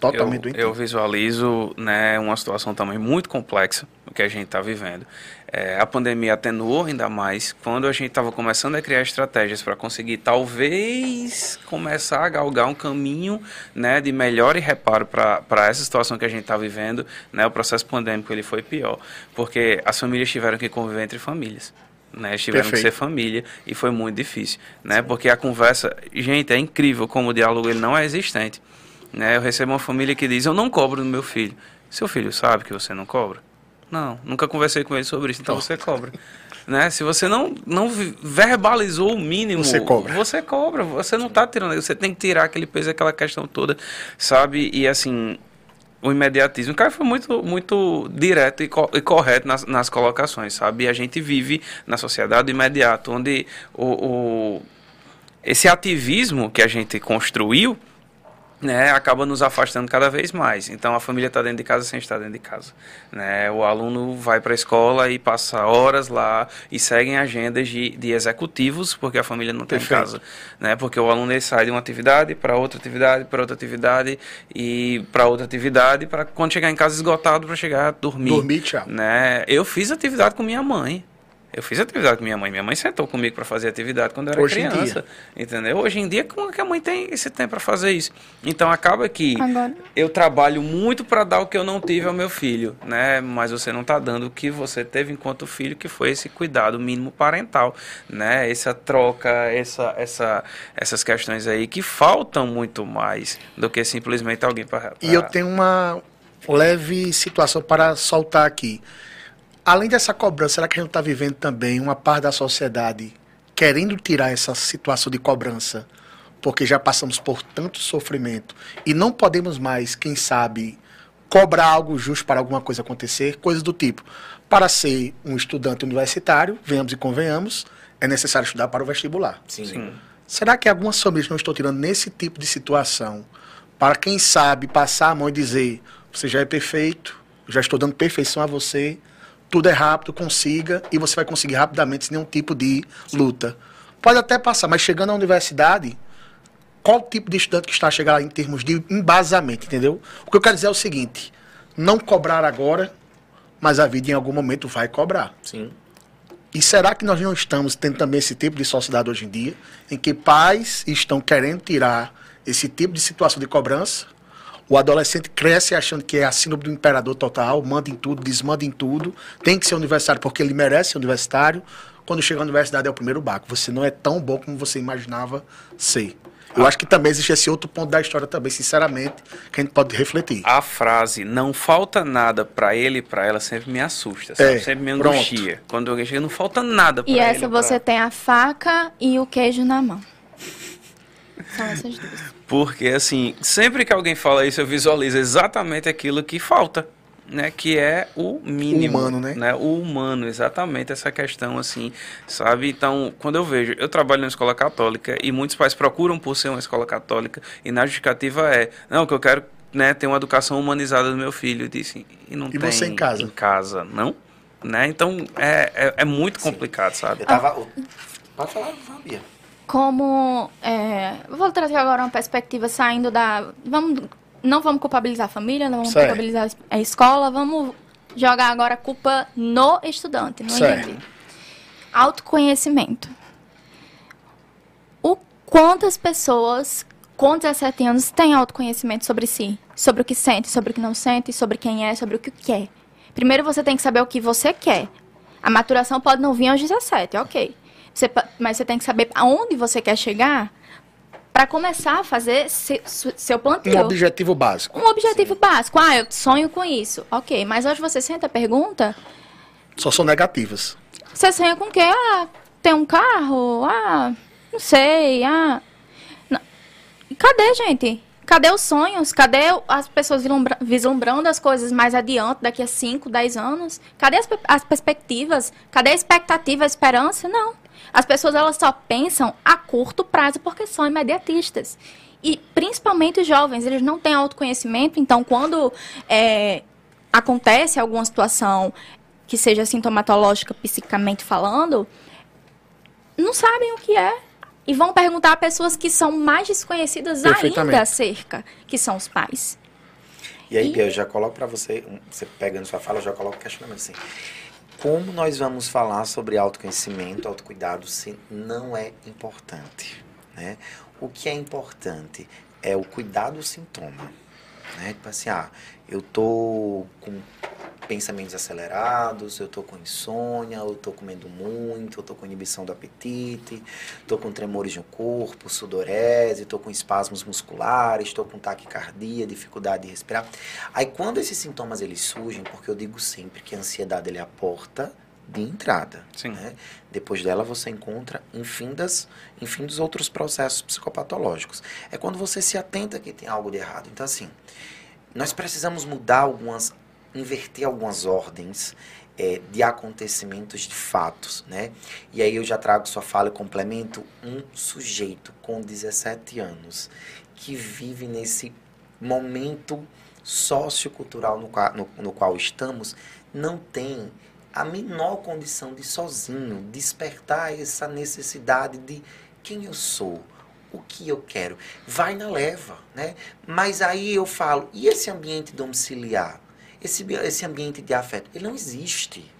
Speaker 2: Totalmente
Speaker 3: eu,
Speaker 2: doentio.
Speaker 3: Eu visualizo né, uma situação também muito complexa, que a gente está vivendo. É, a pandemia atenuou ainda mais quando a gente estava começando a criar estratégias para conseguir talvez começar a galgar um caminho né, de melhor e reparo para essa situação que a gente está vivendo. Né, o processo pandêmico ele foi pior, porque as famílias tiveram que conviver entre famílias né? Tiveram Perfeito. que ser família e foi muito difícil, né? Porque a conversa, gente, é incrível como o diálogo ele não é existente, né? Eu recebo uma família que diz: "Eu não cobro do meu filho". Seu filho sabe que você não cobra? Não, nunca conversei com ele sobre isso, então você cobra. Né? Se você não, não verbalizou o mínimo,
Speaker 2: você cobra.
Speaker 3: Você cobra, você não está tirando, você tem que tirar aquele peso, aquela questão toda, sabe? E assim, o imediatismo. O cara foi muito, muito direto e, co e correto nas, nas, colocações, sabe? E a gente vive na sociedade imediata, onde o, o, esse ativismo que a gente construiu né, acaba nos afastando cada vez mais. Então a família está dentro de casa sem estar dentro de casa. Né? O aluno vai para a escola e passa horas lá e seguem agendas de, de executivos porque a família não tem casa. Né? Porque o aluno sai de uma atividade para outra atividade, para outra atividade e para outra atividade para quando chegar em casa esgotado para chegar a dormir.
Speaker 2: Dormir, tchau.
Speaker 3: Né? Eu fiz atividade com minha mãe. Eu fiz atividade com minha mãe. Minha mãe sentou comigo para fazer atividade quando eu era Hoje criança. Entendeu? Hoje em dia, como é que a mãe tem esse tempo para fazer isso? Então acaba que Agora... eu trabalho muito para dar o que eu não tive ao meu filho, né? Mas você não está dando o que você teve enquanto filho, que foi esse cuidado mínimo parental, né? Essa troca, essa, essa, essas questões aí que faltam muito mais do que simplesmente alguém para.
Speaker 2: E eu tenho uma leve situação para soltar aqui. Além dessa cobrança, será que a gente está vivendo também uma parte da sociedade querendo tirar essa situação de cobrança? Porque já passamos por tanto sofrimento e não podemos mais, quem sabe, cobrar algo justo para alguma coisa acontecer, coisas do tipo. Para ser um estudante universitário, venhamos e convenhamos, é necessário estudar para o vestibular.
Speaker 1: Sim. Sim.
Speaker 2: Será que algumas famílias não estão tirando nesse tipo de situação para, quem sabe, passar a mão e dizer: você já é perfeito, já estou dando perfeição a você, tudo é rápido, consiga, e você vai conseguir rapidamente sem nenhum tipo de luta. Pode até passar, mas chegando à universidade, qual tipo de estudante que está a chegar lá em termos de embasamento, entendeu? O que eu quero dizer é o seguinte: não cobrar agora, mas a vida em algum momento vai cobrar.
Speaker 1: Sim.
Speaker 2: E será que nós não estamos tendo também esse tipo de sociedade hoje em dia, em que pais estão querendo tirar esse tipo de situação de cobrança o adolescente cresce achando que é a síndrome do imperador total, manda em tudo, desmanda em tudo, tem que ser universitário porque ele merece ser universitário. Quando chega à universidade é o primeiro baco. Você não é tão bom como você imaginava ser. Eu acho que também existe esse outro ponto da história também, sinceramente, que a gente pode refletir.
Speaker 3: A frase não falta nada para ele e para ela sempre me assusta, é, sempre me angustia. Pronto. Quando alguém chega, não falta nada para
Speaker 4: ele.
Speaker 3: E
Speaker 4: essa você tem a faca e o queijo na mão. São essas duas.
Speaker 3: Porque, assim, sempre que alguém fala isso, eu visualizo exatamente aquilo que falta. Né, que é o mínimo.
Speaker 2: O humano, né?
Speaker 3: né? O humano, exatamente essa questão, assim, sabe? Então, quando eu vejo, eu trabalho na escola católica e muitos pais procuram por ser uma escola católica e na justificativa é, não, que eu quero né, ter uma educação humanizada do meu filho. Eu disse, e não
Speaker 2: e
Speaker 3: tem
Speaker 2: você em casa?
Speaker 3: Em casa, não? Né? Então, é, é, é muito complicado, Sim. sabe?
Speaker 1: Eu tava... Pode falar, Fabia
Speaker 4: como é, vou trazer agora uma perspectiva saindo da vamos não vamos culpabilizar a família não vamos certo. culpabilizar a escola vamos jogar agora a culpa no estudante no indivíduo. Autoconhecimento. O quantas pessoas com 17 anos têm autoconhecimento sobre si? Sobre o que sente sobre o que não sente sobre quem é sobre o que quer. Primeiro você tem que saber o que você quer. A maturação pode não vir aos 17 ok você, mas você tem que saber aonde você quer chegar para começar a fazer se, seu plantio.
Speaker 2: Um objetivo básico.
Speaker 4: Um objetivo Sim. básico. Ah, eu sonho com isso. Ok, mas hoje você senta a pergunta.
Speaker 2: Só são negativas.
Speaker 4: Você sonha com o quê? Ah, tem um carro? Ah, não sei. Ah. Não. Cadê, gente? Cadê os sonhos? Cadê as pessoas vislumbrando as coisas mais adiante, daqui a 5, 10 anos? Cadê as, as, perspectivas? Cadê a expectativa, a esperança? Não. As pessoas elas só pensam a curto prazo porque são imediatistas. E principalmente os jovens, eles não têm autoconhecimento, então quando é, acontece alguma situação que seja sintomatológica psicamente falando, não sabem o que é, e vão perguntar a pessoas que são mais desconhecidas ainda acerca, que são os pais.
Speaker 1: E aí, e... eu já coloco para você, você pega na sua fala, eu já coloco o questionamento assim. Como nós vamos falar sobre autoconhecimento, autocuidado, se não é importante? Né? O que é importante é o cuidar do sintoma. Né? Tipo assim, ah, eu tô com pensamentos acelerados, eu tô com insônia, eu tô comendo muito, eu tô com inibição do apetite, tô com tremores no corpo, sudorese, tô com espasmos musculares, tô com taquicardia, dificuldade de respirar. Aí quando esses sintomas eles surgem, porque eu digo sempre que a ansiedade ele é a porta de entrada. Sim. Né? Depois dela você encontra infindas, infindos outros processos psicopatológicos. É quando você se atenta que tem algo de errado. Então assim, nós precisamos mudar algumas inverter algumas ordens é, de acontecimentos, de fatos, né? E aí eu já trago sua fala e complemento um sujeito com 17 anos que vive nesse momento sociocultural no qual, no, no qual estamos, não tem a menor condição de sozinho despertar essa necessidade de quem eu sou, o que eu quero. Vai na leva, né? Mas aí eu falo, e esse ambiente domiciliar? Esse, esse ambiente de afeto. Ele não existe.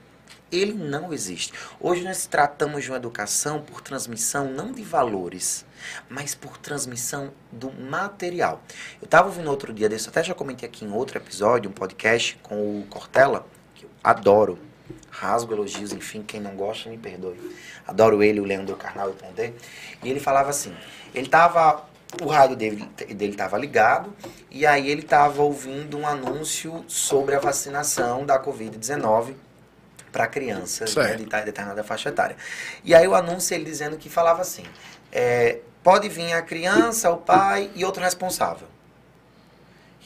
Speaker 1: Ele não existe. Hoje nós tratamos de uma educação por transmissão não de valores, mas por transmissão do material. Eu estava ouvindo outro dia desse, até já comentei aqui em outro episódio, um podcast com o Cortella, que eu adoro, rasgo elogios, enfim, quem não gosta me perdoe. Adoro ele, o Leandro Carnal e o Pondé. E ele falava assim, ele estava o rádio dele estava ligado e aí ele estava ouvindo um anúncio sobre a vacinação da Covid-19 para crianças né, de determinada faixa etária. E aí o anúncio ele dizendo que falava assim, é, pode vir a criança, o pai e outro responsável.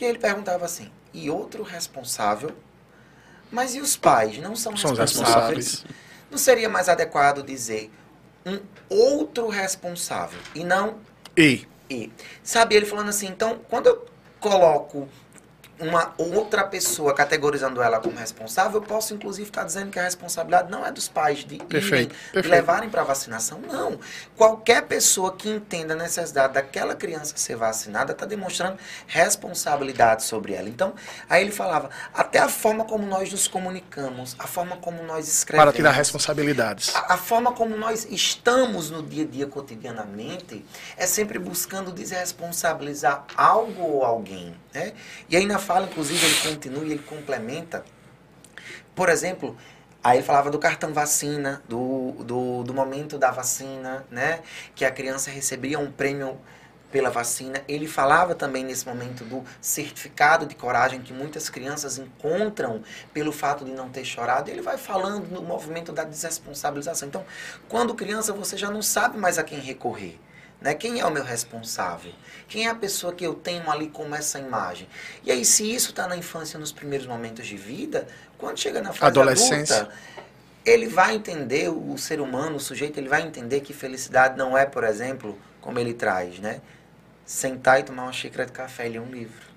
Speaker 1: E ele perguntava assim, e outro responsável? Mas e os pais? Não são, são responsáveis? responsáveis? Não seria mais adequado dizer um outro responsável e não
Speaker 2: e
Speaker 1: e. Sabe, ele falando assim, então, quando eu coloco uma outra pessoa categorizando ela como responsável, eu posso inclusive estar dizendo que a responsabilidade não é dos pais de,
Speaker 2: perfeito,
Speaker 1: irem, perfeito. de levarem para vacinação. Não. Qualquer pessoa que entenda a necessidade daquela criança ser vacinada está demonstrando responsabilidade sobre ela. Então, aí ele falava, até a forma como nós nos comunicamos, a forma como nós escrevemos.
Speaker 2: Para tirar responsabilidades.
Speaker 1: A, a forma como nós estamos no dia a dia cotidianamente é sempre buscando desresponsabilizar algo ou alguém. Né? E aí na fala, inclusive, ele continua e ele complementa. Por exemplo, aí ele falava do cartão vacina, do, do, do momento da vacina, né? Que a criança recebia um prêmio pela vacina. Ele falava também nesse momento do certificado de coragem que muitas crianças encontram pelo fato de não ter chorado. Ele vai falando no movimento da desresponsabilização. Então, quando criança, você já não sabe mais a quem recorrer. Né? Quem é o meu responsável? Quem é a pessoa que eu tenho ali como essa imagem? E aí, se isso está na infância, nos primeiros momentos de vida, quando chega na fase Adolescência. adulta, ele vai entender, o ser humano, o sujeito, ele vai entender que felicidade não é, por exemplo, como ele traz, né? Sentar e tomar uma xícara de café e ler um livro.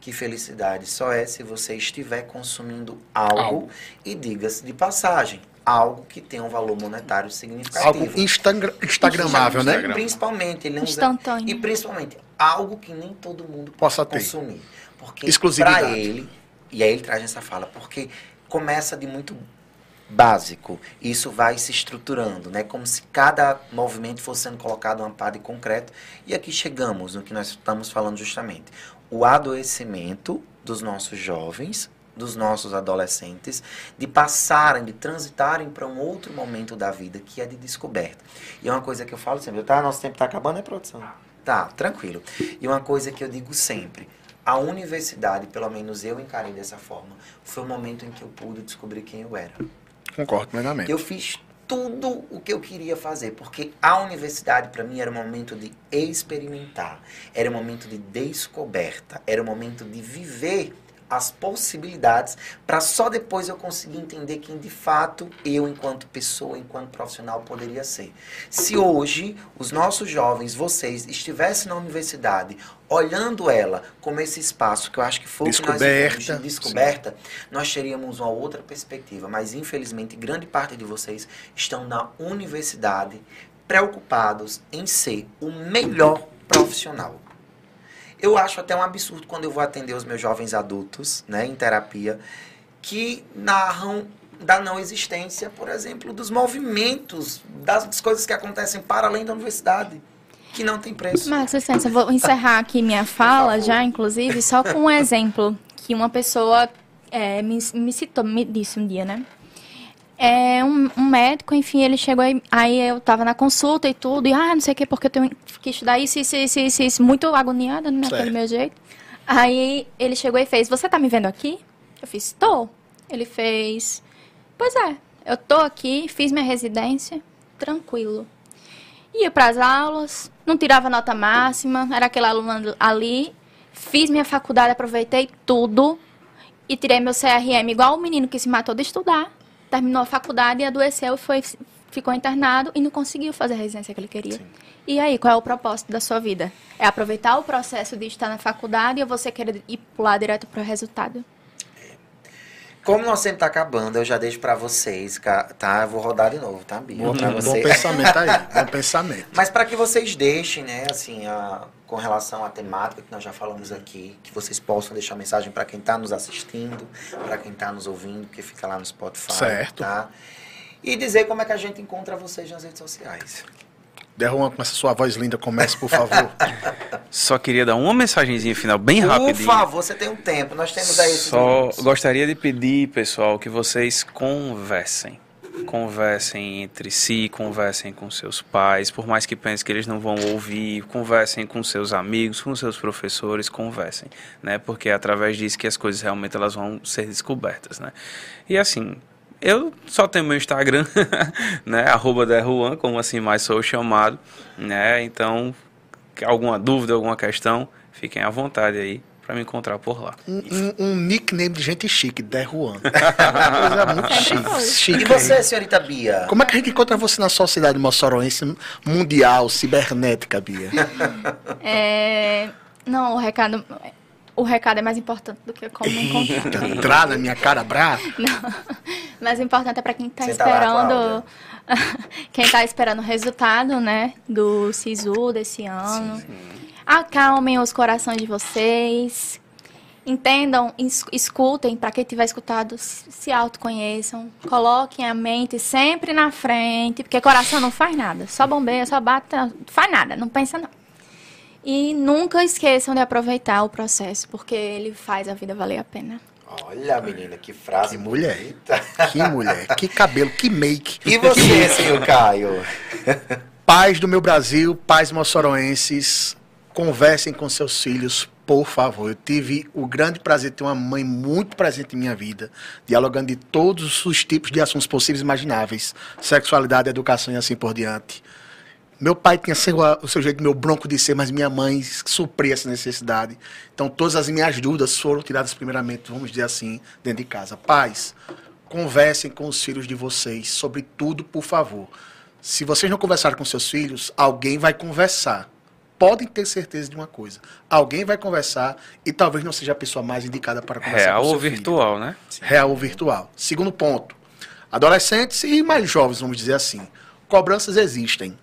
Speaker 1: Que felicidade só é se você estiver consumindo algo, algo. e diga-se de passagem, algo que tem um valor monetário significativo.
Speaker 2: Algo instagra instagramável, né?
Speaker 1: Principalmente, ele
Speaker 4: Instantâneo.
Speaker 1: Usa, e principalmente algo que nem todo mundo possa consumir. Porque para ele, e aí ele traz essa fala, porque começa de muito básico, isso vai se estruturando, né? Como se cada movimento fosse sendo colocado uma pá de concreto. E aqui chegamos no que nós estamos falando justamente. O adoecimento dos nossos jovens dos nossos adolescentes de passarem, de transitarem para um outro momento da vida que é de descoberta. E é uma coisa que eu falo sempre, tá? Nosso tempo está acabando, é produção? Tá, tranquilo. E uma coisa que eu digo sempre, a universidade, pelo menos eu encarei dessa forma, foi o momento em que eu pude descobrir quem eu era.
Speaker 2: Concordo plenamente.
Speaker 1: Eu fiz tudo o que eu queria fazer, porque a universidade para mim era um momento de experimentar, era um momento de descoberta, era um momento de viver as possibilidades para só depois eu conseguir entender quem de fato eu, enquanto pessoa, enquanto profissional, poderia ser. Se hoje os nossos jovens, vocês, estivessem na universidade olhando ela como esse espaço que eu acho que foi
Speaker 2: descoberta,
Speaker 1: que nós descoberta, nós teríamos uma outra perspectiva. Mas infelizmente grande parte de vocês estão na universidade preocupados em ser o melhor profissional. Eu acho até um absurdo quando eu vou atender os meus jovens adultos, né, em terapia, que narram da não existência, por exemplo, dos movimentos, das coisas que acontecem para além da universidade, que não tem preço.
Speaker 4: Marcos, licença, vou encerrar aqui minha fala já, inclusive, só com um exemplo que uma pessoa é, me, me citou, me disse um dia, né? É, um, um, médico, enfim, ele chegou aí, aí eu tava na consulta e tudo, e ah, não sei o que, porque eu tenho que estudar isso, isso, isso, isso, isso muito agoniada, né, naquele meu jeito. Aí ele chegou e fez, você tá me vendo aqui? Eu fiz, tô. Ele fez, pois é, eu tô aqui, fiz minha residência, tranquilo. Ia para as aulas, não tirava nota máxima, era aquele aluno ali, fiz minha faculdade, aproveitei tudo e tirei meu CRM igual o menino que se matou de estudar terminou a faculdade e adoeceu e foi, ficou internado e não conseguiu fazer a residência que ele queria. Sim. E aí, qual é o propósito da sua vida? É aproveitar o processo de estar na faculdade ou você querer ir pular direto para o resultado?
Speaker 1: Como nosso tempo está acabando, eu já deixo para vocês, tá? Eu vou rodar de novo, tá, Bia?
Speaker 2: Bom, bom pensamento aí, bom pensamento.
Speaker 1: Mas para que vocês deixem, né, assim, a, com relação à temática que nós já falamos aqui, que vocês possam deixar mensagem para quem está nos assistindo, para quem está nos ouvindo, que fica lá no Spotify,
Speaker 2: certo.
Speaker 1: tá? E dizer como é que a gente encontra vocês nas redes sociais.
Speaker 2: Derruan, com essa sua voz linda, comece, por favor.
Speaker 3: Só queria dar uma mensagenzinha final bem rápida.
Speaker 1: Por favor, você tem um tempo, nós temos aí
Speaker 3: Só minutos. gostaria de pedir, pessoal, que vocês conversem. Conversem entre si, conversem com seus pais, por mais que pensem que eles não vão ouvir, conversem com seus amigos, com seus professores, conversem, né? Porque é através disso que as coisas realmente elas vão ser descobertas, né? E assim, eu só tenho meu Instagram, né? Arroba Derruan, como assim mais sou chamado, né? Então, alguma dúvida, alguma questão, fiquem à vontade aí para me encontrar por lá.
Speaker 2: Um, um, um, nickname de gente chique, Derruan. coisa muito chique, chique.
Speaker 1: E você, senhorita Bia?
Speaker 2: Como é que a gente encontra você na sociedade moçoroense mundial, cibernética, Bia?
Speaker 4: É... Não, o recado o recado é mais importante do que como encontrar.
Speaker 2: Entrar na minha cara brava?
Speaker 4: Não. Mais importante é para quem está esperando. quem está esperando o resultado, né? Do SISU desse ano. Sim, sim. Acalmem os corações de vocês. Entendam, escutem, para quem tiver escutado, se autoconheçam, coloquem a mente sempre na frente, porque coração não faz nada, só bombeia, só bate, não faz nada, não pensa não. E nunca esqueçam de aproveitar o processo, porque ele faz a vida valer a pena.
Speaker 1: Olha, menina, que frase.
Speaker 2: Que mulher. Bonita. Que mulher. Que cabelo, que make.
Speaker 1: E você, senhor Caio?
Speaker 2: Pais do meu Brasil, pais moçoroenses, conversem com seus filhos, por favor. Eu tive o grande prazer de ter uma mãe muito presente em minha vida, dialogando de todos os tipos de assuntos possíveis e imagináveis: sexualidade, educação e assim por diante. Meu pai tinha o seu jeito, meu bronco de ser, mas minha mãe supria essa necessidade. Então, todas as minhas dúvidas foram tiradas, primeiramente, vamos dizer assim, dentro de casa. Pais, conversem com os filhos de vocês sobre tudo, por favor. Se vocês não conversarem com seus filhos, alguém vai conversar. Podem ter certeza de uma coisa. Alguém vai conversar e talvez não seja a pessoa mais indicada para conversar
Speaker 3: Real
Speaker 2: com
Speaker 3: ou virtual, filho. né?
Speaker 2: Real ou virtual. Segundo ponto. Adolescentes e mais jovens, vamos dizer assim. Cobranças existem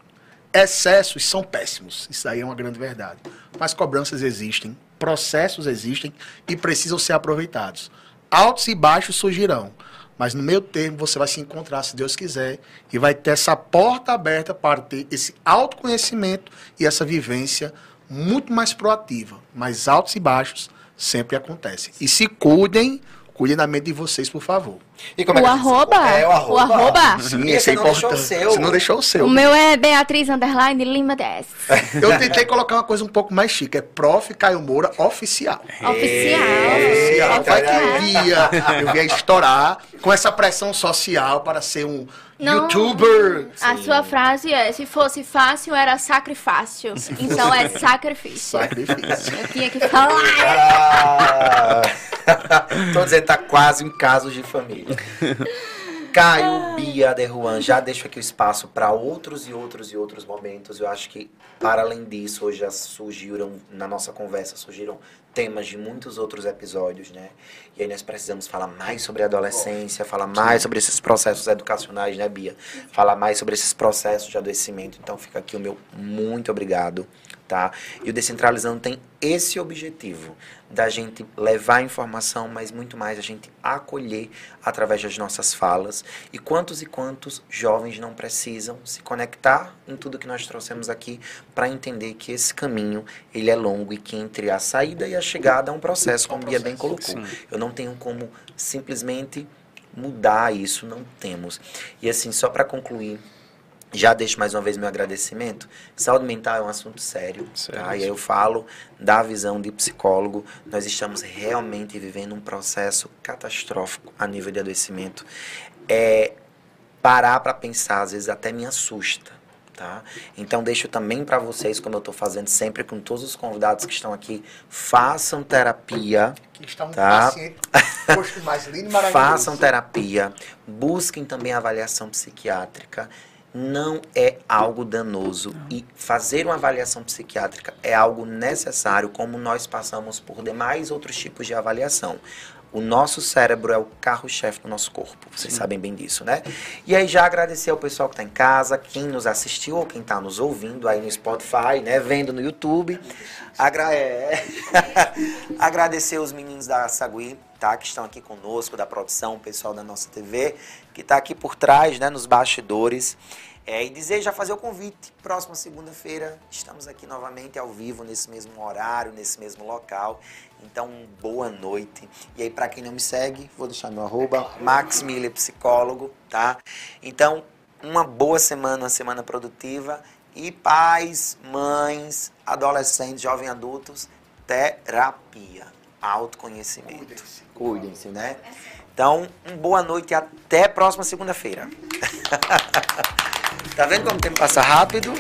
Speaker 2: Excessos são péssimos, isso aí é uma grande verdade. Mas cobranças existem, processos existem e precisam ser aproveitados. Altos e baixos surgirão, mas no meio termo você vai se encontrar, se Deus quiser, e vai ter essa porta aberta para ter esse autoconhecimento e essa vivência muito mais proativa. Mas altos e baixos sempre acontecem. E se cuidem Cuide da mente de vocês, por favor.
Speaker 4: E como é o é que arroba? É, o arroba. O arroba.
Speaker 2: Sim, esse é importante. Você não deixou o seu.
Speaker 4: O meu é Beatriz Underline Lima 10.
Speaker 2: Eu tentei colocar uma coisa um pouco mais chique. É Prof. Caio Moura Oficial.
Speaker 4: Oficial.
Speaker 2: Oficial. Vai que um dia eu vier estourar com essa pressão social para ser um não, YouTuber.
Speaker 4: A Sim. sua frase é: se fosse fácil, era sacrifício. Então é sacrifício.
Speaker 2: Sacrifício.
Speaker 4: Eu tinha que falar. Ah,
Speaker 1: tô dizendo, tá quase em casos de família. Caio, Bia, Derruan, já deixo aqui o espaço para outros e outros e outros momentos. Eu acho que, para além disso, hoje já surgiram, na nossa conversa, surgiram temas de muitos outros episódios, né? E aí nós precisamos falar mais sobre a adolescência, falar mais sobre esses processos educacionais, né, Bia? Falar mais sobre esses processos de adoecimento. Então fica aqui o meu muito obrigado tá? E o Descentralizando tem esse objetivo da gente levar informação, mas muito mais a gente acolher através das nossas falas. E quantos e quantos jovens não precisam se conectar em tudo que nós trouxemos aqui para entender que esse caminho ele é longo e que entre a saída e a chegada é um processo, como o Bia bem colocou. Sim. Eu não tenho como simplesmente mudar isso, não temos. E assim, só para concluir, já deixo mais uma vez meu agradecimento. Saúde mental é um assunto sério. sério tá? E aí eu falo da visão de psicólogo. Nós estamos realmente vivendo um processo catastrófico a nível de adoecimento. É, parar para pensar, às vezes até me assusta. Tá? Então deixo também para vocês, como eu estou fazendo sempre com todos os convidados que estão aqui, façam terapia.
Speaker 2: Que estão tá? mais lindo maravilhoso.
Speaker 1: Façam terapia, busquem também avaliação psiquiátrica não é algo danoso e fazer uma avaliação psiquiátrica é algo necessário, como nós passamos por demais outros tipos de avaliação. O nosso cérebro é o carro-chefe do nosso corpo. Vocês Sim. sabem bem disso, né? E aí já agradecer ao pessoal que está em casa, quem nos assistiu ou quem está nos ouvindo aí no Spotify, né? Vendo no YouTube. Agra é. agradecer os meninos da Sagui, tá? Que estão aqui conosco, da produção, o pessoal da nossa TV, que está aqui por trás, né? Nos bastidores. É, e dizer, já fazer o convite. Próxima segunda-feira estamos aqui novamente ao vivo, nesse mesmo horário, nesse mesmo local. Então, boa noite. E aí, para quem não me segue, vou deixar meu arroba, Max Miller, psicólogo, tá? Então, uma boa semana, uma semana produtiva. E pais, mães, adolescentes, jovens adultos, terapia, autoconhecimento. Cuidem-se, Cuidem né? Então, uma boa noite e até próxima segunda-feira. Tá vendo como o tempo passa rápido?